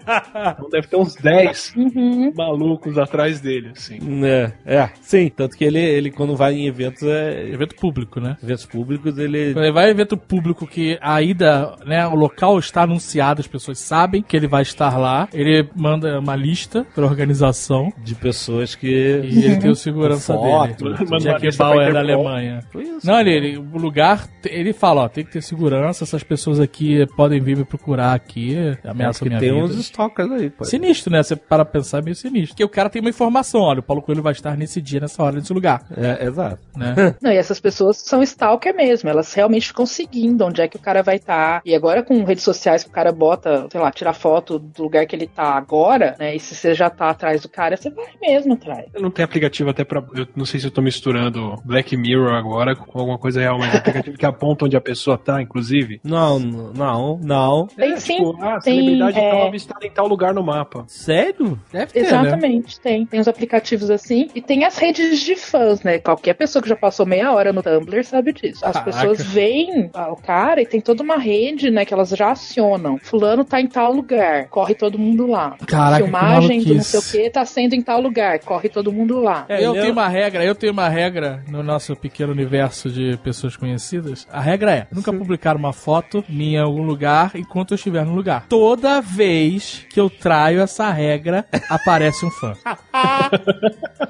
então deve ter uns 10 Uhum. malucos atrás dele, assim. É, é, sim. Tanto que ele, ele quando vai em eventos, é, Evento público, né? eventos públicos, ele. Quando ele vai em evento público que a ida, né, o local está anunciado, as pessoas sabem que ele vai estar lá, ele manda uma lista pra organização De pessoas que. e ele tem o segurança Foto, dele. Jack Bauer da. Alemanha. Foi isso. Não, ele, ele- o lugar, ele fala, ó, tem que ter segurança, essas pessoas aqui podem vir me procurar aqui, ameaçam que minha tem vida. uns stalkers aí, pô. Sinistro, né? Você para pensar é meio sinistro. Porque o cara tem uma informação, olha, o Paulo Coelho vai estar nesse dia, nessa hora, nesse lugar, É, exato. né? Não, e essas pessoas são stalker mesmo, elas realmente ficam seguindo onde é que o cara vai estar. E agora com redes sociais que o cara bota, sei lá, tirar foto do lugar que ele tá agora, né? E se você já tá atrás do cara, você vai mesmo atrás. Não tem aplicativo até pra. Eu não sei se eu tô misturando Black Mirror agora com alguma coisa real, mas aplicativo que aponta onde a pessoa tá, inclusive. Não, não, não. Tem É, sim, tipo, ah, a tem, celebridade é, tal avistada em tal lugar no mapa. Sério? Deve ter, né? Exatamente, tem. Tem os aplicativos assim. E tem as redes de fãs, né? Qualquer pessoa que já passou meia hora no Tumblr sabe disso. As Caraca. pessoas veem o cara e tem toda uma rede, né? Que elas já acionam. Fulano tá em tal lugar, corre todo mundo lá. Caraca, que Filmagem do não sei o que tá sendo em tal lugar, corre todo mundo lá. É, eu tenho uma regra, eu tenho uma regra no nosso pequeno universo de pessoas conhecidas. A regra é nunca publicar uma foto minha em algum lugar enquanto eu estiver no lugar. Toda vez que eu traio essa regra, aparece um fã.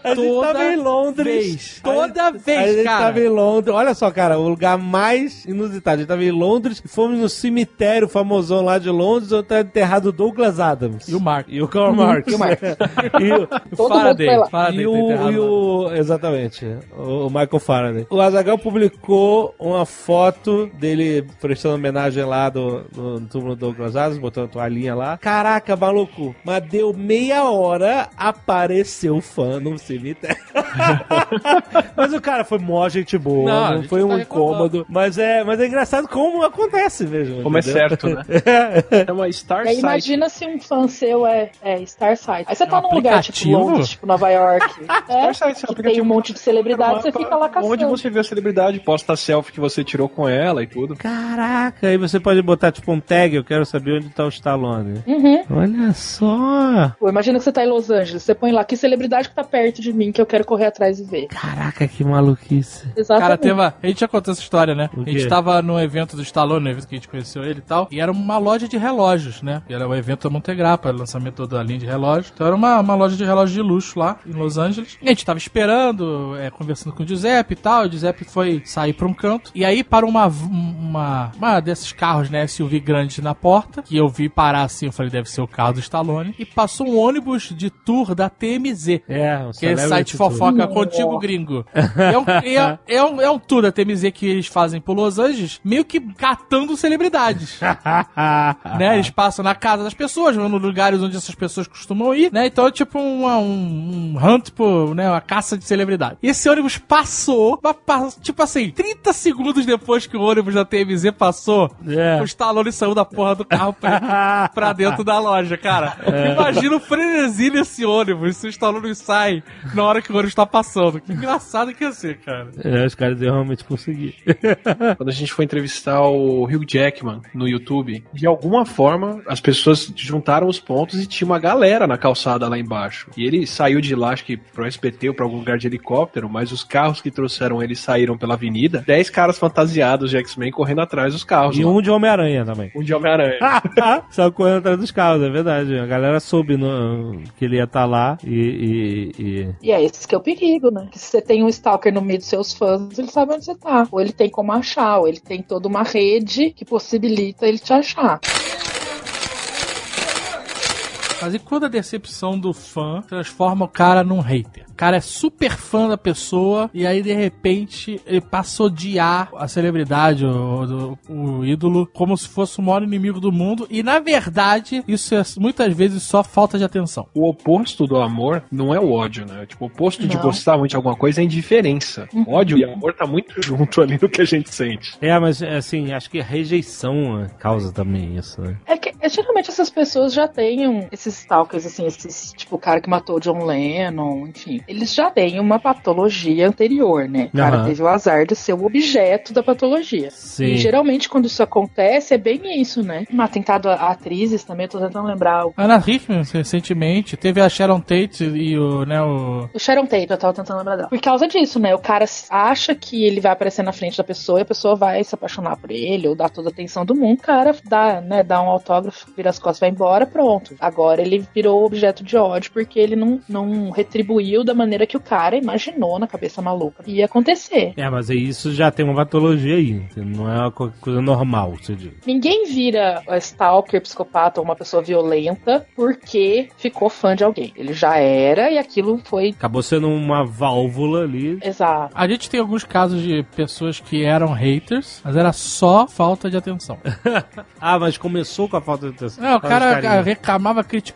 A gente Toda tava em Londres. vez. Toda vez, a gente cara. tava em Londres. Olha só, cara, o lugar mais inusitado. A gente tava em Londres e fomos no cemitério famosão lá de Londres, onde tá enterrado o Douglas Adams. E o Mark. E o Karl Marx. E o Marx. E o- Faraday. Faraday e tá o, enterrado e o- exatamente, o, Michael Faraday. O Azagal publicou uma foto dele prestando homenagem lá do, no túmulo do Douglas Adams, botando a toalhinha lá. Caraca, maluco, mas deu meia hora, apareceu fã no cemitério. mas o cara foi mó gente bom, Não, não, gente foi não tá um incômodo. Mas é, mas é engraçado como acontece mesmo. Como é entendeu? certo, né? É uma Star Site. imagina se um fã seu é, é Starsight. Aí você tá um num lugar tipo? Londres, tipo Nova York. é, Starsight, é um que tem um monte de celebridade, você fica lá caçando. Onde você vê a celebridade, posta a selfie que você tirou com ela e tudo. Caraca, aí você pode botar tipo um tag, eu quero saber onde tá o Stallone. Uhum. Olha só. Pô, imagina que você tá em Los Angeles, você põe lá que celebridade que tá perto de mim que eu quero correr atrás e ver. Caraca, que maluquice. Exatamente. Cara, teve. A gente já contou essa história, né? A gente tava no evento do Stallone, no evento que a gente conheceu ele e tal. E era uma loja de relógios, né? E era o evento da Montegrappa, era o lançamento da linha de relógios. Então era uma, uma loja de relógios de luxo lá em Los Angeles. E a gente tava esperando, é, conversando com o Giuseppe e tal. O Giuseppe foi sair pra um canto. E aí parou uma, uma, uma desses carros, né? SUV grande na porta. Que eu vi parar assim. Eu falei, deve ser o carro do Stallone. E passou um ônibus de tour da TMZ. É, um Que é site tour. fofoca contigo, gringo. É um, é, é um, é um tour da TMZ que eles fazem por Los Angeles, meio que catando celebridades. né? Eles passam na casa das pessoas, vão nos lugares onde essas pessoas costumam ir, né? Então é tipo uma- um, um hunt, por, né? Uma caça de celebridade. E esse ônibus passou, tipo assim, 30 segundos depois que o ônibus da TMZ passou, É. o Stallone saiu da porra do carro pra, pra dentro da loja, cara. Imagina o frenesi nesse ônibus, se o Stallone sai na hora que o ônibus tá passando. Que engraçado que ia ser, cara. É, os caras realmente conseguir. Quando a gente foi entrevistar o Hugh Jackman no YouTube, de alguma forma as pessoas juntaram os pontos e tinha uma galera na calçada lá embaixo. E ele saiu de lá, acho que pro SPT ou pra algum lugar de helicóptero, mas os carros que trouxeram ele saíram pela avenida. Dez caras fantasiados de X-Men correndo atrás dos carros. E lá. um de Homem-Aranha também. Um de Homem-Aranha. Só correndo atrás dos carros, é verdade. A galera soube no- que ele ia estar lá e, e- e- E é esse que é o perigo, né? Que se você tem um stalker no meio dos seus fãs, ele sabe onde você tá. Ou ele tem como achar, ou ele tem toda uma rede que possibilita ele te achar. Mas e quando a decepção do fã transforma o cara num hater? O cara é super fã da pessoa e aí de repente ele passa a odiar a celebridade, o, o- o ídolo, como se fosse o maior inimigo do mundo. E na verdade, isso é muitas vezes só falta de atenção. O oposto do amor não é o ódio, né? Tipo, o oposto de Não. gostar muito de alguma coisa é a indiferença. Ódio e amor tá muito junto ali no que a gente sente. É, mas assim, acho que a rejeição é, causa também isso, né? É que é, geralmente essas pessoas já têm um- esses stalkers, assim, esses, tipo, o cara que matou o John Lennon, enfim. Eles já têm uma patologia anterior, né? O cara Aham. teve o azar de ser o objeto da patologia. Sim. E geralmente quando isso acontece, é bem isso, né? Um atentado a a atrizes também, eu tô tentando lembrar. O Ana Hickman, recentemente, teve a Sharon Tate e o, né, o... o Sharon Tate, eu tava tentando lembrar dela. Por causa disso, né? O cara acha que ele vai aparecer na frente da pessoa e a pessoa vai se apaixonar por ele ou dar toda a atenção do mundo. O cara dá, né, dá um autógrafo, vira as costas, vai embora, pronto. Agora ele virou objeto de ódio porque ele não, não retribuiu da maneira que o cara imaginou na cabeça maluca que ia acontecer. É, mas isso já tem uma patologia aí. Não é uma co- coisa normal, você diz. Ninguém vira stalker, psicopata ou uma pessoa violenta porque ficou fã de alguém. Ele já era e aquilo foi Acabou sendo uma válvula ali. exato. A gente tem alguns casos de pessoas que eram haters, mas era só falta de atenção. Ah, mas começou com a falta de atenção. Não, o Fala os cara reclamava, criticava,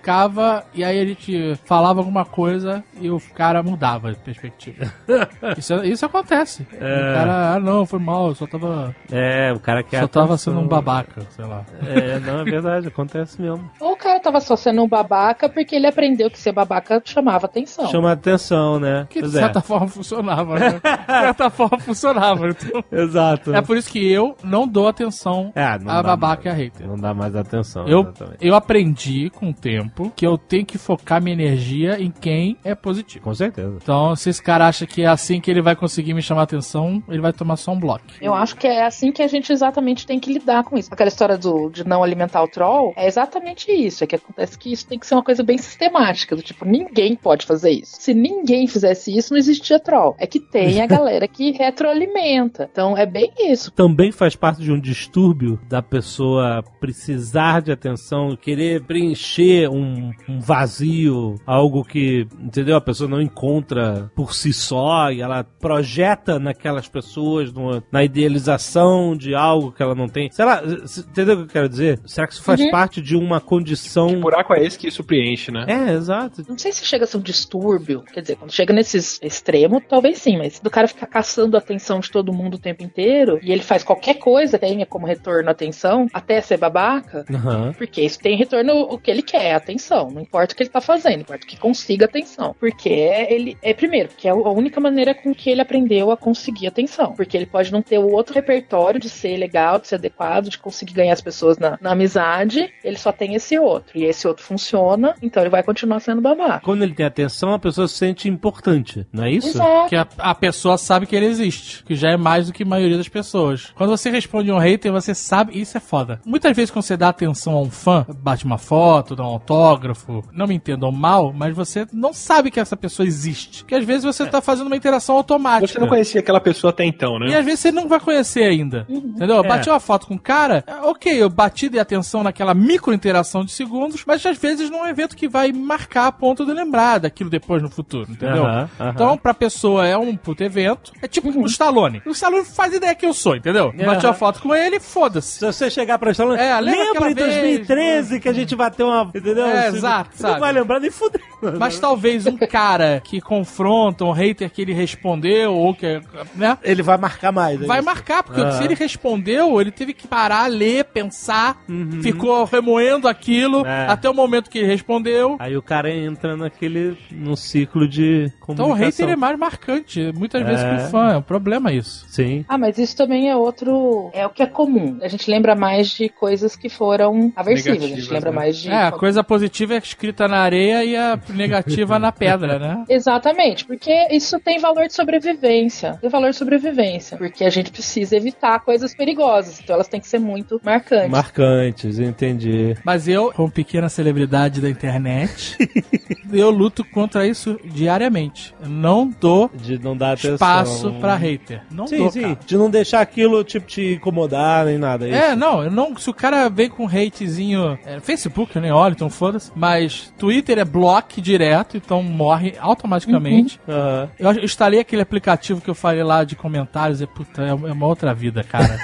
e aí a gente falava alguma coisa e o cara mudava de perspectiva. isso, isso acontece. O cara, ah não, foi mal, eu só tava. É, o cara quer só tava sendo um babaca, sei lá. É, não, é verdade, acontece mesmo. Ou o cara tava só sendo um babaca porque ele aprendeu que ser babaca chamava atenção. Chama atenção, né? Que de Pois é. certa forma funcionava, né? De certa forma funcionava. Então. Exato. É por isso que eu não dou atenção É, não a babaca mais. e a hater. Não dá mais atenção. Eu, exatamente. eu aprendi com o tempo que eu tenho que focar minha energia em quem é positivo. Com certeza. Então, se esse cara acha que é assim que ele vai conseguir me chamar atenção, ele vai tomar só um bloco. Eu acho que é assim que a gente exatamente tem que lidar com isso. Aquela história do, de não alimentar o troll é exatamente isso. É que acontece que isso tem que ser uma coisa bem sistemática. Do tipo, ninguém pode fazer isso. Se ninguém fizesse isso, não existia troll. É que tem a galera que retroalimenta. Então é bem isso. Também faz parte de um distúrbio da pessoa precisar de atenção, querer preencher um, um vazio, algo que, entendeu? A pessoa não encontra por si só e ela projeta naquelas pessoas, numa- na idealização de algo que ela não tem. Sei lá, entendeu o que eu quero dizer? Será que isso faz parte de uma condição. Que buraco é esse que isso preenche, né? É, exato. Não sei se chega a ser um distúrbio. Quer dizer, quando chega nesse extremo, talvez sim, mas do cara ficar caçando a atenção de todo mundo o tempo inteiro e ele faz qualquer coisa que tenha como retorno a atenção, até ser babaca. Aham. Porque isso tem retorno o que ele quer, a atenção. Não importa o que ele tá fazendo, importa que consiga atenção. Porque ele é primeiro, porque é a única maneira com que ele aprendeu a conseguir atenção. Porque ele pode não ter o outro repertório de ser legal, de ser adequado, de conseguir ganhar as pessoas na, na amizade. Ele só tem esse outro. E esse outro funciona, então ele vai continuar sendo babaca. Quando ele tem atenção, a pessoa se sente importante, não é isso? Exato. Que a, a pessoa sabe que ele existe, que já é mais do que a maioria das pessoas. Quando você responde um hater, você sabe, isso é foda. Muitas vezes quando você dá atenção a um fã, bate uma foto, dá um autógrafo, não me entendam mal, mas você não sabe que essa pessoa existe. Porque às vezes você tá fazendo uma interação automática. Você não conhecia aquela pessoa até então, E né? às vezes você não vai conhecer ainda. Entendeu? Eu É. bati uma foto com um cara, é, ok, eu bati de atenção naquela micro interação de segundos, mas às vezes não é um evento que vai marcar a ponto de lembrar daquilo depois no futuro, entendeu? Aham, aham. Então, pra pessoa é um puto evento. É tipo o Stallone. O Stallone faz ideia que eu sou, entendeu? Bati uma foto com ele, foda-se. Se você chegar pra Stallone, É, lembra lembra em aquela vez? 2013 que a gente bateu uma. Entendeu? É, exato, Você não sabe? vai lembrar nem fuder. Mas talvez um cara que confronta um hater que ele respondeu, ou que, né? Ele vai marcar mais. é Vai isso? marcar, porque Ah. se ele respondeu, ele teve que parar, ler, pensar, ficou remoendo aquilo Uhum. É. até o momento que ele respondeu. Aí o cara entra naquele. num ciclo de Então o comunicação. hater é mais marcante, muitas vezes, que É. o fã. É um problema isso. Sim. Ah, mas isso também é outro. É o que é comum. A gente lembra mais de coisas que foram aversivas. a gente Negativas, lembra né? mais de. É, a coisa positiva é escrita na areia e a negativa na pedra, né? Exatamente, porque isso tem valor de sobrevivência. Tem valor de sobrevivência. Porque a gente precisa evitar coisas perigosas. Então elas têm que ser muito marcantes. Marcantes, entendi. Mas eu, como pequena celebridade da internet, eu luto contra isso diariamente. Eu não dou De não dar atenção. espaço pra hater. Não Sim, dou, sim. cara. De não deixar aquilo, tipo, te incomodar nem nada. É, isso. não, eu não. Se o cara vem com hatezinho. É, Facebook, eu nem olho, então foda-se. Mas Twitter é block direto, então morre automaticamente. Aham. Eu, eu instalei aquele aplicativo que eu falei lá de comentários e, puta, é uma outra vida, cara.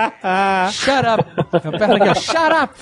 Shut up! Aperta aqui, ó. Shut up!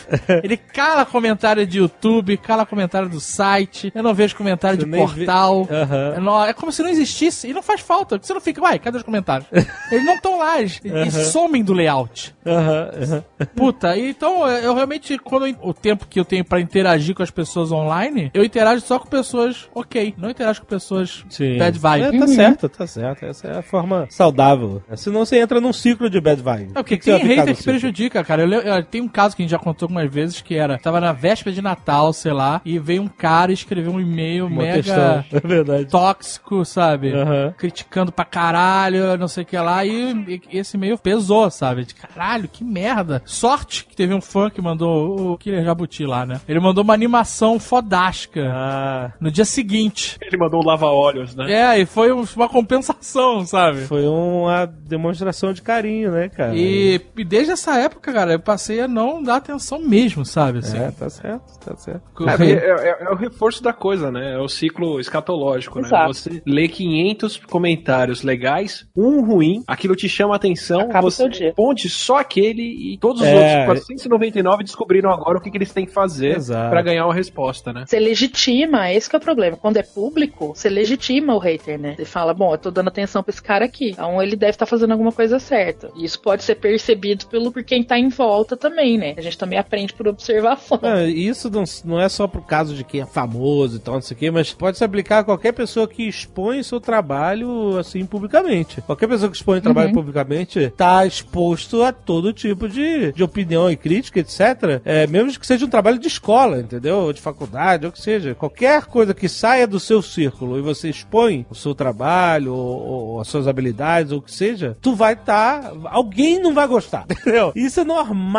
Ele cala comentário de YouTube, cala comentário do site. Eu não vejo comentário Você de portal. Aham. É no- É como se não existisse. E não faz falta. Você não fica, uai, cadê os comentários? Eles não estão lá, eles, eles somem do layout. Aham. Puta, então eu realmente, quando eu- o tempo que eu tenho pra interagir com as pessoas online, eu interajo só com pessoas ok. Não interajo com pessoas Sim. bad vibe. É, tá certo, tá certo. Essa é a forma saudável. Senão você entra num ciclo de bad vibe. É porque que tem hater que prejudica, cara. Eu, le- eu- tem um caso que a gente já contou algumas vezes que era, tava na véspera de Natal, sei lá, e veio um cara e escreveu um e-mail Uma mega questão. É verdade. tóxico, sabe? Aham. Criticando pra caralho, não sei o que lá, e, e esse e-mail pesou, sabe? De caralho, que merda. Sorte que teve um fã que mandou o Killer Jabuti lá, né? Ele mandou uma animação fodástica Ah, no dia seguinte. Ele mandou um lava-olhos, né? É, e foi um- uma compensação, sabe? foi uma demonstração de carinho, né, cara? E, e desde essa época, cara, eu passei a não dar atenção mesmo, sabe? Assim, É, tá certo, tá certo. É, é, é- é o reforço da coisa, né? É o ciclo escatológico, né? Exato. Você lê 500 comentários legais, um ruim, aquilo te chama a atenção, Acaba você responde só aquele e todos os É. outros 499 descobriram agora o que, que eles têm que fazer pra ganhar uma resposta, né? Você legitima, esse que é o problema. Quando é público, você legitima o hater, né? Você fala, bom, eu tô dando atenção pra esse cara aqui. Então ele deve estar fazendo alguma coisa certa. E isso pode ser percebido pelo por quem tá em volta também, né? A gente também aprende por observação. Não, isso não, não é só pro caso de quem é famoso e tal, não sei o quê, mas pode se aplicar a qualquer pessoa que expõe seu trabalho, assim, publicamente. Qualquer pessoa que expõe o trabalho publicamente tá exposto a todo tipo de, de opinião e crítica, etc. É, mesmo que seja um trabalho de escola, entendeu? Ou de faculdade, ou que seja. Qualquer coisa que saia do seu círculo e você expõe o seu trabalho, ou, ou as suas habilidades, ou o que seja, tu vai estar. alguém não vai gostar, entendeu? Isso é normal.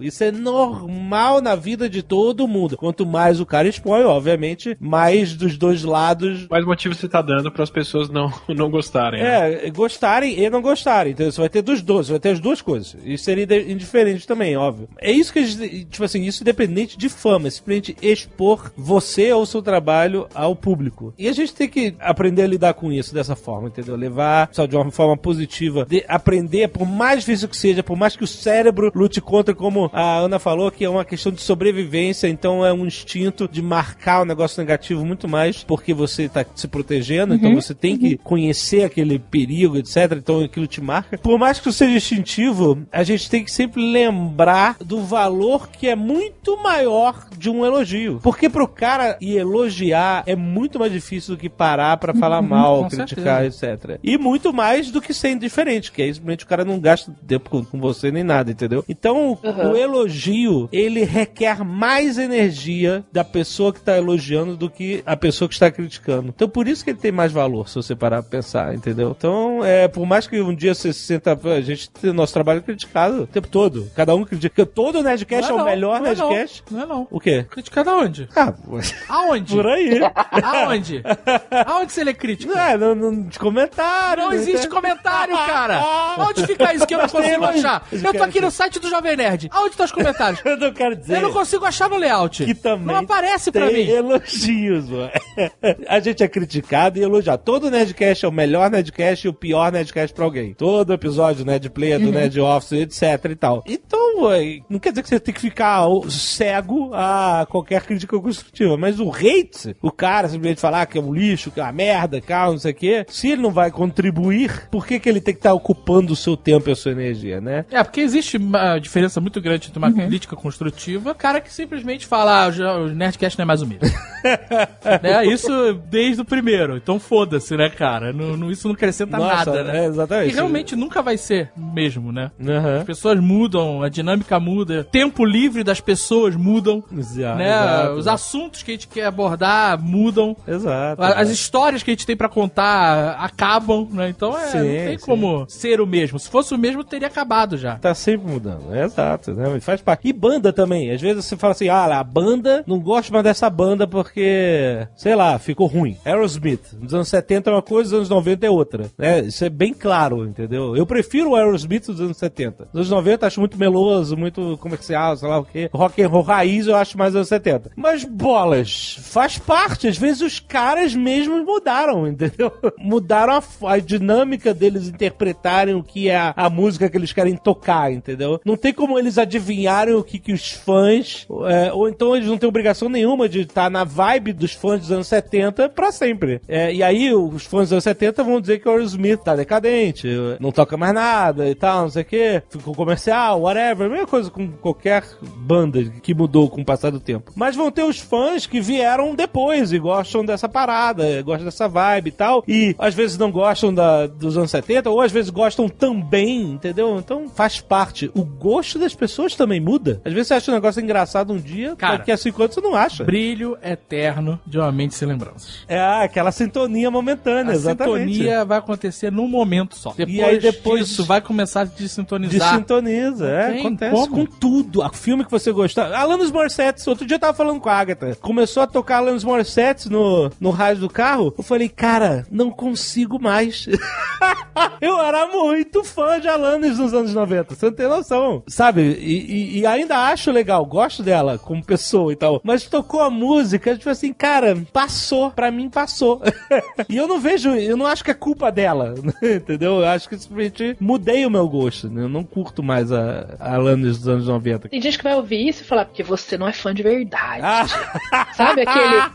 Isso é normal na vida de todo mundo. Quanto mais o cara expõe, obviamente, mais dos dois lados. Mais motivo você tá dando para as pessoas não, não gostarem. né? É, gostarem e não gostarem. Então você vai ter dos dois, você vai ter as duas coisas. Isso seria indiferente também, óbvio. É isso que a gente, tipo assim, isso independente de fama, é simplesmente expor você ou seu trabalho ao público. E a gente tem que aprender a lidar com isso dessa forma, entendeu? Levar só de uma forma positiva, de aprender, por mais difícil que seja, por mais que o cérebro lute contra, como a Ana falou, que é uma questão de sobrevivência, então é um instinto de marcar o negócio negativo muito mais porque você tá se protegendo, então você tem que conhecer aquele perigo, etc. Então aquilo te marca. Por mais que seja instintivo, a gente tem que sempre lembrar do valor que é muito maior de um elogio. Porque pro cara ir elogiar é muito mais difícil do que parar pra falar mal, com criticar, etc. E muito mais do que ser indiferente, que aí simplesmente o cara não gasta tempo com, com você nem nada, entendeu? Então, Uhum. o elogio, ele requer mais energia da pessoa que tá elogiando do que a pessoa que está criticando. Então, por isso que ele tem mais valor, se você parar pra pensar, entendeu? Então, é, por mais que um dia você se sinta. A gente tem nosso trabalho criticado o tempo todo. Cada um critica. Todo Nerdcast é, Não o melhor não é Nerdcast. Não, não é não. O quê? Criticado aonde? Ah, Aonde? por aí. Aonde? Aonde você lê crítica? Não, é, no, no, de comentário. Não né? existe comentário, cara! Onde fica isso que eu não consigo achar? Eu tô aqui no site do Jovem Nerd. Aonde estão os comentários? Eu não quero dizer. Eu não consigo achar no layout. que também Não aparece pra mim. elogios, mano. A gente é criticado e elogiado. Todo Nerdcast é o melhor Nerdcast e o pior Nerdcast pra alguém. Todo episódio Nerd Player, do Nerd Office, etc e tal. Então, ué, não quer dizer que você tem que ficar cego a qualquer crítica construtiva, mas o hate, o cara simplesmente falar que é um lixo, que é uma merda, que é não sei o quê, se ele não vai contribuir, por que, que ele tem que estar ocupando o seu tempo e a sua energia, né? É, porque existe uma diferença muito grande entre uma crítica construtiva, cara que simplesmente fala, ah, o Nerdcast não é mais o mesmo. né? Isso desde o primeiro. Então foda-se, né, cara? Não, não- isso não acrescenta Nossa, nada, né? é, exatamente. E realmente nunca vai ser mesmo, né? Aham. As pessoas mudam, a dinâmica muda, tempo livre das pessoas mudam, Exato, né? exato. Os assuntos que a gente quer abordar mudam. Exato. As exato. histórias que a gente tem pra contar acabam, né? Então é, Sim, não tem sim. como ser o mesmo. Se fosse o mesmo, teria acabado já. Tá sempre mudando, é exato, né? Faz parte. E banda também. Às vezes você fala assim, ah, a banda, não gosto mais dessa banda porque, sei lá, ficou ruim. Aerosmith, nos anos 70 é uma coisa, nos anos 90 é outra. Né? Isso é bem claro, entendeu? Eu prefiro o Aerosmith dos anos 70. Nos anos 90 acho muito meloso, muito comercial, sei lá o quê. Rock and roll raiz eu acho mais anos 70. Mas bolas, faz parte. Às vezes os caras mesmos mudaram, entendeu? Mudaram a, a dinâmica deles interpretarem o que é a, a música que eles querem tocar, entendeu? Não tem como eles adivinharem o que, que os fãs. é, ou então eles não têm obrigação nenhuma de estar na vibe dos fãs dos anos 70 pra sempre. É, e aí os fãs dos anos 70 vão dizer que o Aerosmith tá decadente, não toca mais nada e tal, não sei o que, ficou comercial, whatever. Mesma coisa com qualquer banda que mudou com o passar do tempo. Mas vão ter os fãs que vieram depois e gostam dessa parada, gostam dessa vibe e tal. E às vezes não gostam da, dos anos 70, ou às vezes gostam também, entendeu? Então faz parte. O gosto das pessoas também muda. Às vezes você acha um negócio engraçado um dia, Cara, daqui a cinco anos você não acha. Brilho eterno de uma mente sem lembranças. É aquela sintonia momentânea, A exatamente. sintonia vai acontecer num momento só. Depois, aí depois- disso vai começar a desintonizar. Desintoniza, é, tem acontece como. com tudo. A filme que você gostar. Alanis Morissette, outro dia eu tava falando com a Agatha. Começou a tocar Alanis Morissette no, no rádio do carro. Eu falei, cara, não consigo mais. eu era muito fã de Alanis nos anos 90, você não tem noção. Sabe? E, e- e ainda acho legal, gosto dela como pessoa e tal. Mas tocou a música, tipo assim, cara, passou. Pra mim, passou. e eu não vejo, eu não acho que é culpa dela, entendeu? Eu acho que simplesmente mudei o meu gosto. né? Eu não curto mais a, a Alanis dos anos 90. Tem gente que vai ouvir isso e falar, porque você não é fã de verdade. Ah, Sabe aquele.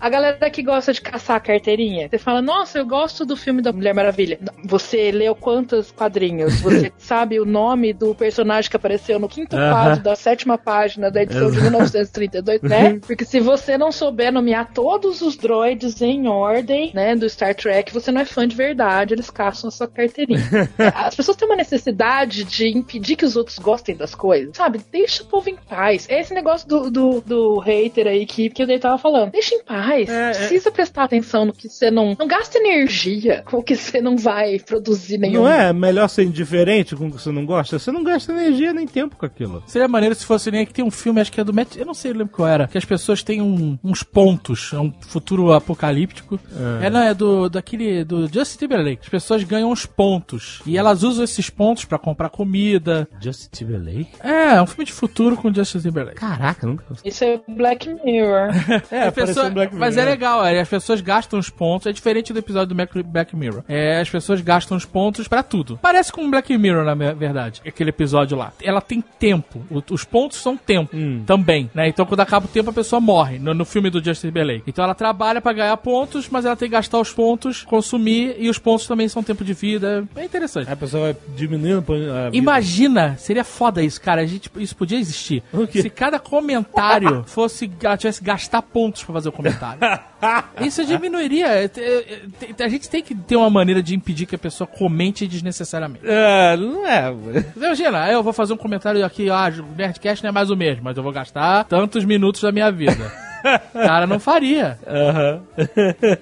A galera que gosta de caçar a carteirinha. Você fala, nossa, eu gosto do filme da Mulher Maravilha. Você leu quantos quadrinhos? Você sabe o nome do personagem que apareceu no quinto Aham. quadro da sétima página da edição de 1932, né? Porque se você não souber nomear todos os droids em ordem, né, do Star Trek, você não é fã de verdade, eles caçam a sua carteirinha. As pessoas têm uma necessidade de impedir que os outros gostem das coisas, sabe? Deixa o povo em paz. É esse negócio do, do, do hater aí que, que Dave tava falando. Deixa em paz. É, é. Precisa prestar atenção no que você não. Não gasta energia com o que você não vai produzir nenhum. Não é melhor ser indiferente com o que você não gosta? Você não gasta energia nem tempo com aquilo. Seria maneiro se fosse nem que tem um filme, acho que é do Matt. Eu não sei, eu lembro qual era. Que as pessoas têm um- uns pontos. É um futuro apocalíptico. É, não, é do daquele. do Justin Timberlake. As pessoas ganham uns pontos. E elas usam esses pontos pra comprar comida. Justin Timberlake? É, é um filme de futuro com Justin Timberlake. Caraca, nunca. Isso é Black Mirror. É, A pessoa- Black mas é Mirror. legal, é, as pessoas gastam os pontos. É diferente do episódio do Black, Black Mirror. É, as pessoas gastam os pontos pra tudo. Parece com Black Mirror, na verdade. Aquele episódio lá. Ela tem tempo. Os pontos são tempo Hum. também, né? Então quando acaba o tempo a pessoa morre. No, no filme do Justin Timberlake. Então ela trabalha pra ganhar pontos, mas ela tem que gastar os pontos, consumir e os pontos também são tempo de vida. É interessante. A pessoa vai diminuindo a vida. Imagina, seria foda isso, cara. A gente, isso podia existir. Se cada comentário fosse. Ela tivesse que gastar pontos pra fazer o comentário. Isso diminuiria. É, é, A gente tem que ter uma maneira de impedir que a pessoa comente desnecessariamente. É, não é. Imagina, eu vou fazer um comentário aqui, ah, o Nerdcast não é mais o mesmo, mas eu vou gastar tantos minutos da minha vida. Cara, não faria.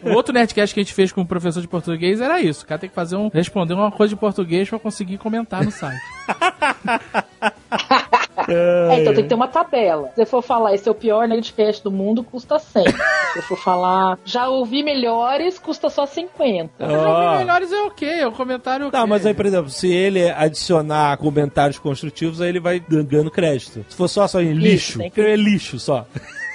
O outro Nerdcast que a gente fez com o professor de português era isso. O cara tem que fazer um. responder uma coisa de português pra conseguir comentar no site. É, então tem que ter uma tabela. Se eu for falar esse é o pior Nerdcast do mundo, custa 100. Se eu for falar já ouvi melhores, custa só 50. Os jogos melhores é ok, é um comentário ok. Tá, mas aí, por exemplo, se ele adicionar comentários construtivos, aí ele vai ganhando crédito. Se for só, só em lixo, que- é lixo só.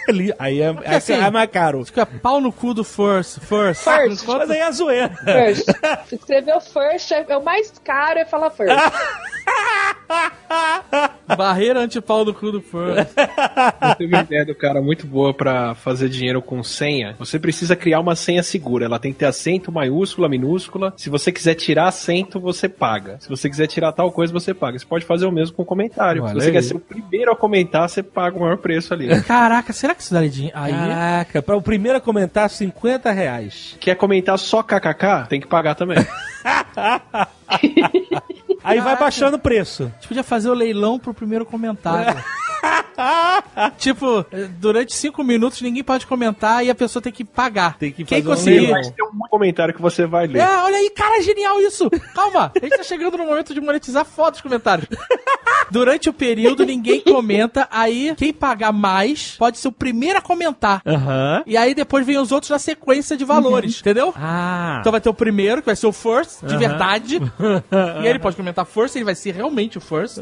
Li- aí é, é, assim, é mais caro. Fica pau no cu do first. First. First. Mas aí é zoeira. First. Se escrever o first, é, é o mais caro é falar first. Barreira anti-pau no cu do first. Eu tenho uma ideia do cara muito boa pra fazer dinheiro com senha. Você precisa criar uma senha segura. Ela tem que ter acento, maiúscula, minúscula. Se você quiser tirar acento, você paga. Se você quiser tirar tal coisa, você paga. Você pode fazer o mesmo com comentário. Olha Se você aí. quer ser o primeiro a comentar, você paga o maior preço ali. Caraca, será dinheiro? Aí. Caraca, pra o primeiro a comentar, 50 reais. Quer comentar só kkk? Tem que pagar também. Aí vai baixando o preço. A gente podia fazer o leilão pro primeiro comentário. tipo, durante cinco minutos ninguém pode comentar e a pessoa tem que pagar. Tem que Quem fazer um conseguir. Mas tem um comentário que você vai ler. É, olha aí, cara, genial isso! Calma, a gente tá chegando no momento de monetizar foda os comentários. Durante o período, ninguém comenta, aí quem pagar mais pode ser o primeiro a comentar. Aham. E aí depois vem os outros na sequência de valores, entendeu? Ah. Então vai ter o primeiro, que vai ser o first, de Aham. verdade. e aí ele pode comentar first, ele vai ser realmente o first.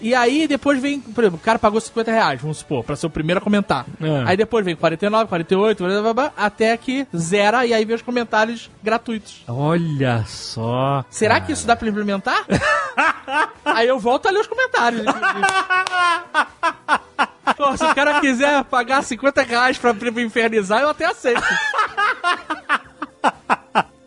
E aí depois vem, por exemplo, o cara pagou 50 reais, vamos supor, pra ser o primeiro a comentar. É. Aí depois vem 49, 48, blá, blá, blá, até que zera e aí vem os comentários gratuitos. Olha só. Será que isso dá pra implementar? aí eu volto a ler os comentários. Pô, se o cara quiser pagar 50 reais pra pra infernizar, eu até aceito.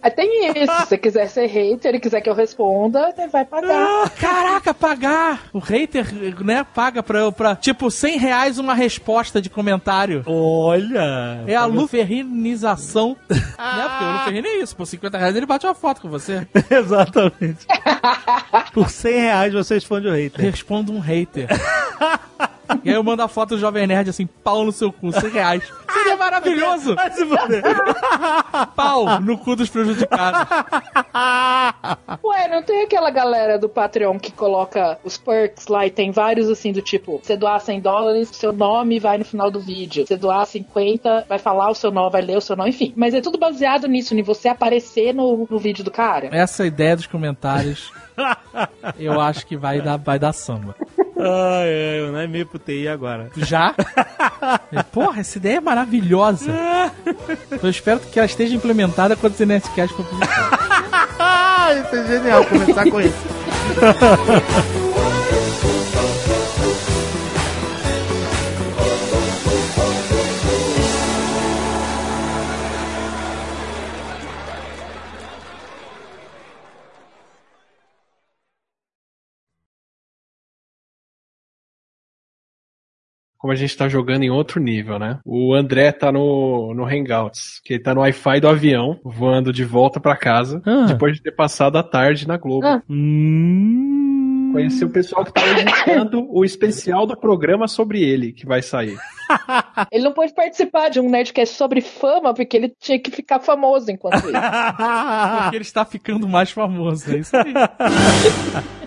Aí tem isso. Se você quiser ser hater e quiser que eu responda, você vai pagar. Caraca, pagar! O hater, né, paga pra, eu- pra tipo, 100 reais uma resposta de comentário. Olha. É a luferrinização. né? Porque o luferrino é isso. Por 50 reais ele bate uma foto com você. Exatamente. Por 100 reais você responde o hater. Responda um hater. E aí eu mando a foto do Jovem Nerd assim, pau no seu cu, 100 reais. Seria maravilhoso! Pau no cu dos prejudicados. Ué, não tem aquela galera do Patreon que coloca os perks lá e tem vários assim do tipo, você doar 100 dólares, seu nome vai no final do vídeo. Você doar 50, vai falar o seu nome, vai ler o seu nome, enfim. Mas é tudo baseado nisso, em você aparecer no, no vídeo do cara. Essa ideia dos comentários, eu acho que vai dar, vai dar samba. Ai, ai, eu não é meio pro TI agora. Já? Porra, essa ideia é maravilhosa. Eu espero que ela esteja implementada quando o Nerdcast for publicado. Isso é genial começar com isso. Como a gente tá jogando em outro nível, né? O André tá no, no Hangouts, que ele tá no Wi-Fi do avião, voando de volta pra casa, Ah. depois de ter passado a tarde na Globo. Ah. Hum. Conhecer o pessoal que tá editando o especial do programa sobre ele, que vai sair. Ele não pôde participar de um Nerdcast sobre fama, porque ele tinha que ficar famoso enquanto isso. Porque ele está ficando mais famoso. É isso aí.